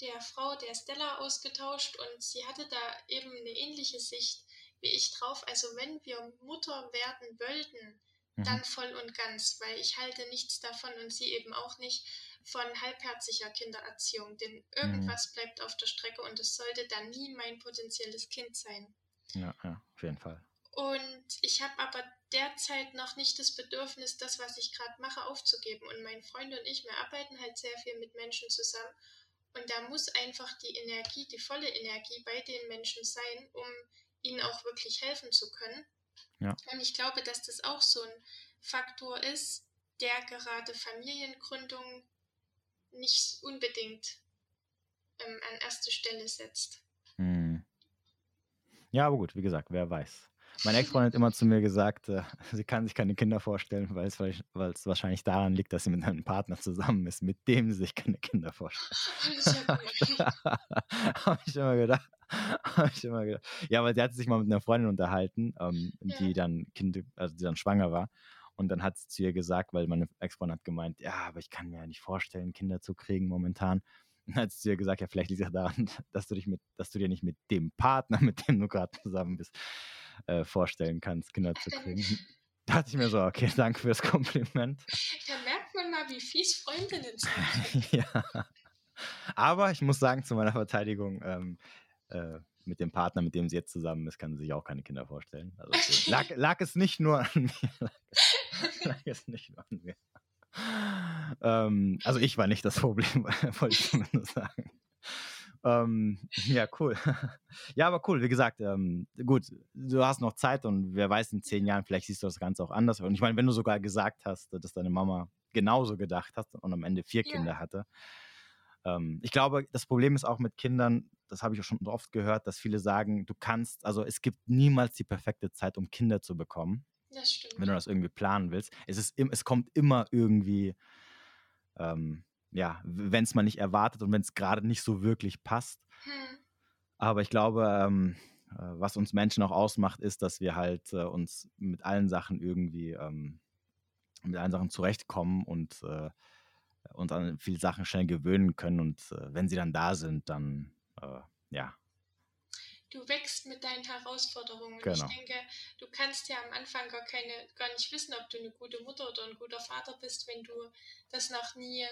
der Frau der Stella ausgetauscht und sie hatte da eben eine ähnliche Sicht wie ich drauf. Also wenn wir Mutter werden wollten, Mhm. dann voll und ganz, weil ich halte nichts davon und sie eben auch nicht von halbherziger Kindererziehung, denn mhm. irgendwas mhm. bleibt auf der Strecke und es sollte dann nie mein potenzielles Kind sein.
Ja, ja, auf jeden Fall.
Und ich habe aber derzeit noch nicht das Bedürfnis, das, was ich gerade mache, aufzugeben. Und mein Freund und ich, wir arbeiten halt sehr viel mit Menschen zusammen. Und da muss einfach die Energie, die volle Energie bei den Menschen sein, um ihnen auch wirklich helfen zu können. Ja. Und ich glaube, dass das auch so ein Faktor ist, der gerade Familiengründung nicht unbedingt ähm, an erste Stelle setzt. Hm.
Ja, aber gut, wie gesagt, wer weiß. Mein Ex-Freund hat immer zu mir gesagt, äh, [LAUGHS] sie kann sich keine Kinder vorstellen, weil es, weil es wahrscheinlich daran liegt, dass sie mit einem Partner zusammen ist, mit dem sie sich keine Kinder vorstellt. [LAUGHS] [LAUGHS] Habe ich immer gedacht. Habe ich immer gedacht. Ja, weil sie hat sich mal mit einer Freundin unterhalten, ähm, ja. die dann Kind, also die dann schwanger war. Und dann hat sie zu ihr gesagt, weil meine Ex-Freundin hat gemeint, ja, aber ich kann mir ja nicht vorstellen, Kinder zu kriegen momentan. Und [LAUGHS] dann hat sie zu ihr gesagt, ja, vielleicht liegt es ja daran, [LAUGHS] dass du dich mit, dass du dir nicht mit dem Partner, [LAUGHS] mit dem du gerade zusammen bist, äh, vorstellen kannst, Kinder zu kriegen. Da dachte ich mir so, okay, danke fürs Kompliment.
Da merkt man mal, wie fies Freundinnen sind.
ja. Aber ich muss sagen, zu meiner Verteidigung, ähm, äh, mit dem Partner, mit dem sie jetzt zusammen ist, kann sie sich auch keine Kinder vorstellen. Also lag, lag, es nicht nur an mir. Lag, lag es nicht mir. Ähm, also ich war nicht das Problem, [LAUGHS] wollte ich zumindest sagen. Ähm, ja, cool. [LAUGHS] ja, aber cool, wie gesagt, ähm, gut, du hast noch Zeit und wer weiß, in zehn Jahren, vielleicht siehst du das Ganze auch anders. Und ich meine, wenn du sogar gesagt hast, dass deine Mama genauso gedacht hat und am Ende vier ja. Kinder hatte. Ähm, ich glaube, das Problem ist auch mit Kindern, das habe ich auch schon oft gehört, dass viele sagen, du kannst, also es gibt niemals die perfekte Zeit, um Kinder zu bekommen.
Das stimmt.
Wenn du das irgendwie planen willst. Es, ist, es kommt immer irgendwie ähm, ja, wenn es mal nicht erwartet und wenn es gerade nicht so wirklich passt. Hm. Aber ich glaube, ähm, äh, was uns Menschen auch ausmacht, ist, dass wir halt äh, uns mit allen Sachen irgendwie ähm, mit allen Sachen zurechtkommen und äh, uns an viele Sachen schnell gewöhnen können. Und äh, wenn sie dann da sind, dann äh, ja.
Du wächst mit deinen Herausforderungen. Genau. Ich denke, du kannst ja am Anfang gar keine, gar nicht wissen, ob du eine gute Mutter oder ein guter Vater bist, wenn du das noch nie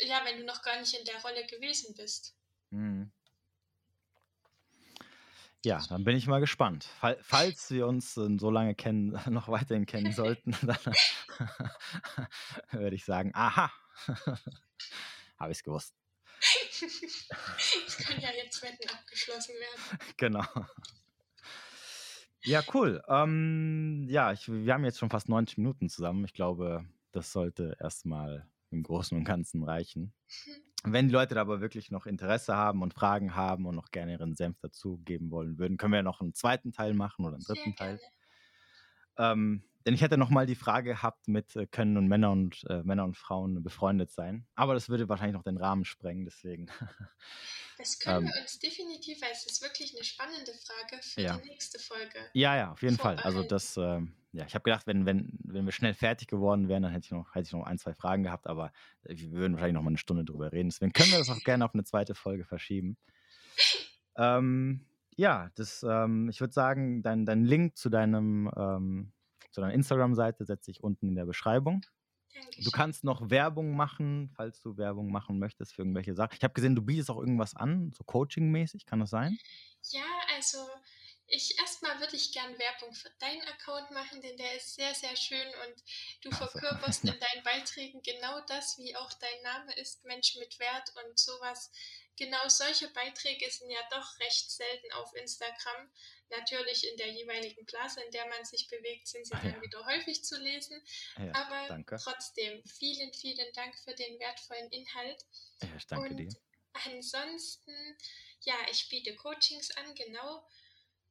ja, wenn du noch gar nicht in der Rolle gewesen bist. Mhm.
Ja, dann bin ich mal gespannt. [LAUGHS] Falls wir uns so lange kennen, [LAUGHS] noch weiterhin kennen sollten, [LAUGHS] dann würde ich sagen, aha, habe ich es gewusst. [LAUGHS]
Es können ja jetzt Wetten abgeschlossen werden. [LAUGHS]
Genau. Ja, cool. Ähm, ja, ich, wir haben jetzt schon fast 90 Minuten zusammen. Ich glaube, das sollte erstmal im Großen und Ganzen reichen. Wenn die Leute da aber wirklich noch Interesse haben und Fragen haben und noch gerne ihren Senf dazugeben wollen würden, können wir ja noch einen zweiten Teil machen oder einen dritten Teil. Ähm, denn ich hätte noch mal die Frage gehabt mit, äh, können nun Männer und, äh, Männer und Frauen befreundet sein? Aber das würde wahrscheinlich noch den Rahmen sprengen, deswegen. [LAUGHS]
Das können ähm, wir uns definitiv, weil es ist wirklich eine spannende Frage für ja. die nächste Folge.
Ja, ja, auf jeden Fall. Also das, äh, ja, ich habe gedacht, wenn, wenn, wenn wir schnell fertig geworden wären, dann hätte ich, noch, hätte ich noch ein, zwei Fragen gehabt, aber wir würden wahrscheinlich noch mal eine Stunde drüber reden. Deswegen können wir das auch gerne auf eine zweite Folge verschieben. [LAUGHS] ähm, ja, das, ähm, ich würde sagen, dein, dein Link zu deinem, ähm, zu deiner Instagram-Seite setze ich unten in der Beschreibung.
Dankeschön.
Du kannst noch Werbung machen, falls du Werbung machen möchtest für irgendwelche Sachen. Ich habe gesehen, du bietest auch irgendwas an, so Coaching-mäßig, kann das sein?
Ja, also ich erstmal würde ich gern Werbung für deinen Account machen, denn der ist sehr, sehr schön und du
Ach so.
verkörperst in [LAUGHS] deinen Beiträgen genau das, wie auch dein Name ist, Mensch mit Wert und sowas. Genau solche Beiträge sind ja doch recht selten auf Instagram. Natürlich in der jeweiligen Blase, in der man sich bewegt, sind sie
Ah,
dann
ja.
wieder häufig zu lesen.
Ja,
Aber
danke.
trotzdem, vielen, vielen Dank für den wertvollen Inhalt.
Ja, ich danke
und
dir.
ansonsten, ja, ich biete Coachings an, genau.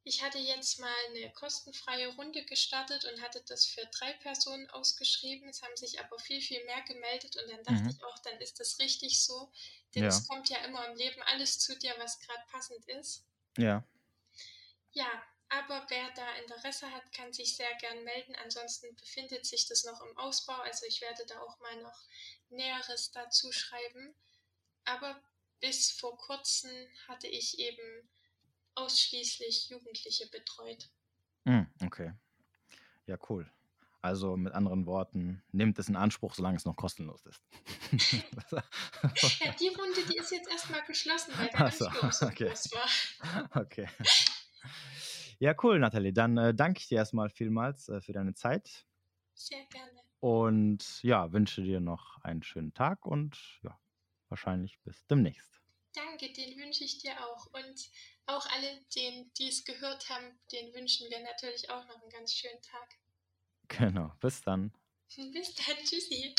Ich hatte jetzt mal eine kostenfreie Runde gestartet und hatte das für drei Personen ausgeschrieben. Es haben sich aber viel, viel mehr gemeldet und dann dachte
Mhm.
ich auch, dann ist das richtig so. Denn
Ja.
es kommt ja immer im Leben alles zu dir, was gerade passend ist.
Ja,
Ja, aber wer da Interesse hat, kann sich sehr gern melden. Ansonsten befindet sich das noch im Ausbau. Also ich werde da auch mal noch Näheres dazu schreiben. Aber bis vor kurzem hatte ich eben ausschließlich Jugendliche betreut.
Hm, okay. Ja, cool. Also mit anderen Worten, nehmt es in Anspruch, solange es noch kostenlos ist. [LAUGHS]
Ja, die Runde, die ist jetzt erstmal geschlossen, weil der
Ach so,
so
okay.
groß war. [LAUGHS]
okay. Ja, cool, Nathalie. Dann äh, danke ich dir erstmal vielmals äh, für deine Zeit
Sehr gerne.
und ja, wünsche dir noch einen schönen Tag und ja, wahrscheinlich bis demnächst.
Danke, den wünsche ich dir auch. Und auch alle, denen, die es gehört haben, den wünschen wir natürlich auch noch einen ganz schönen Tag.
Genau, bis dann. [LAUGHS]
Bis dann, tschüssi.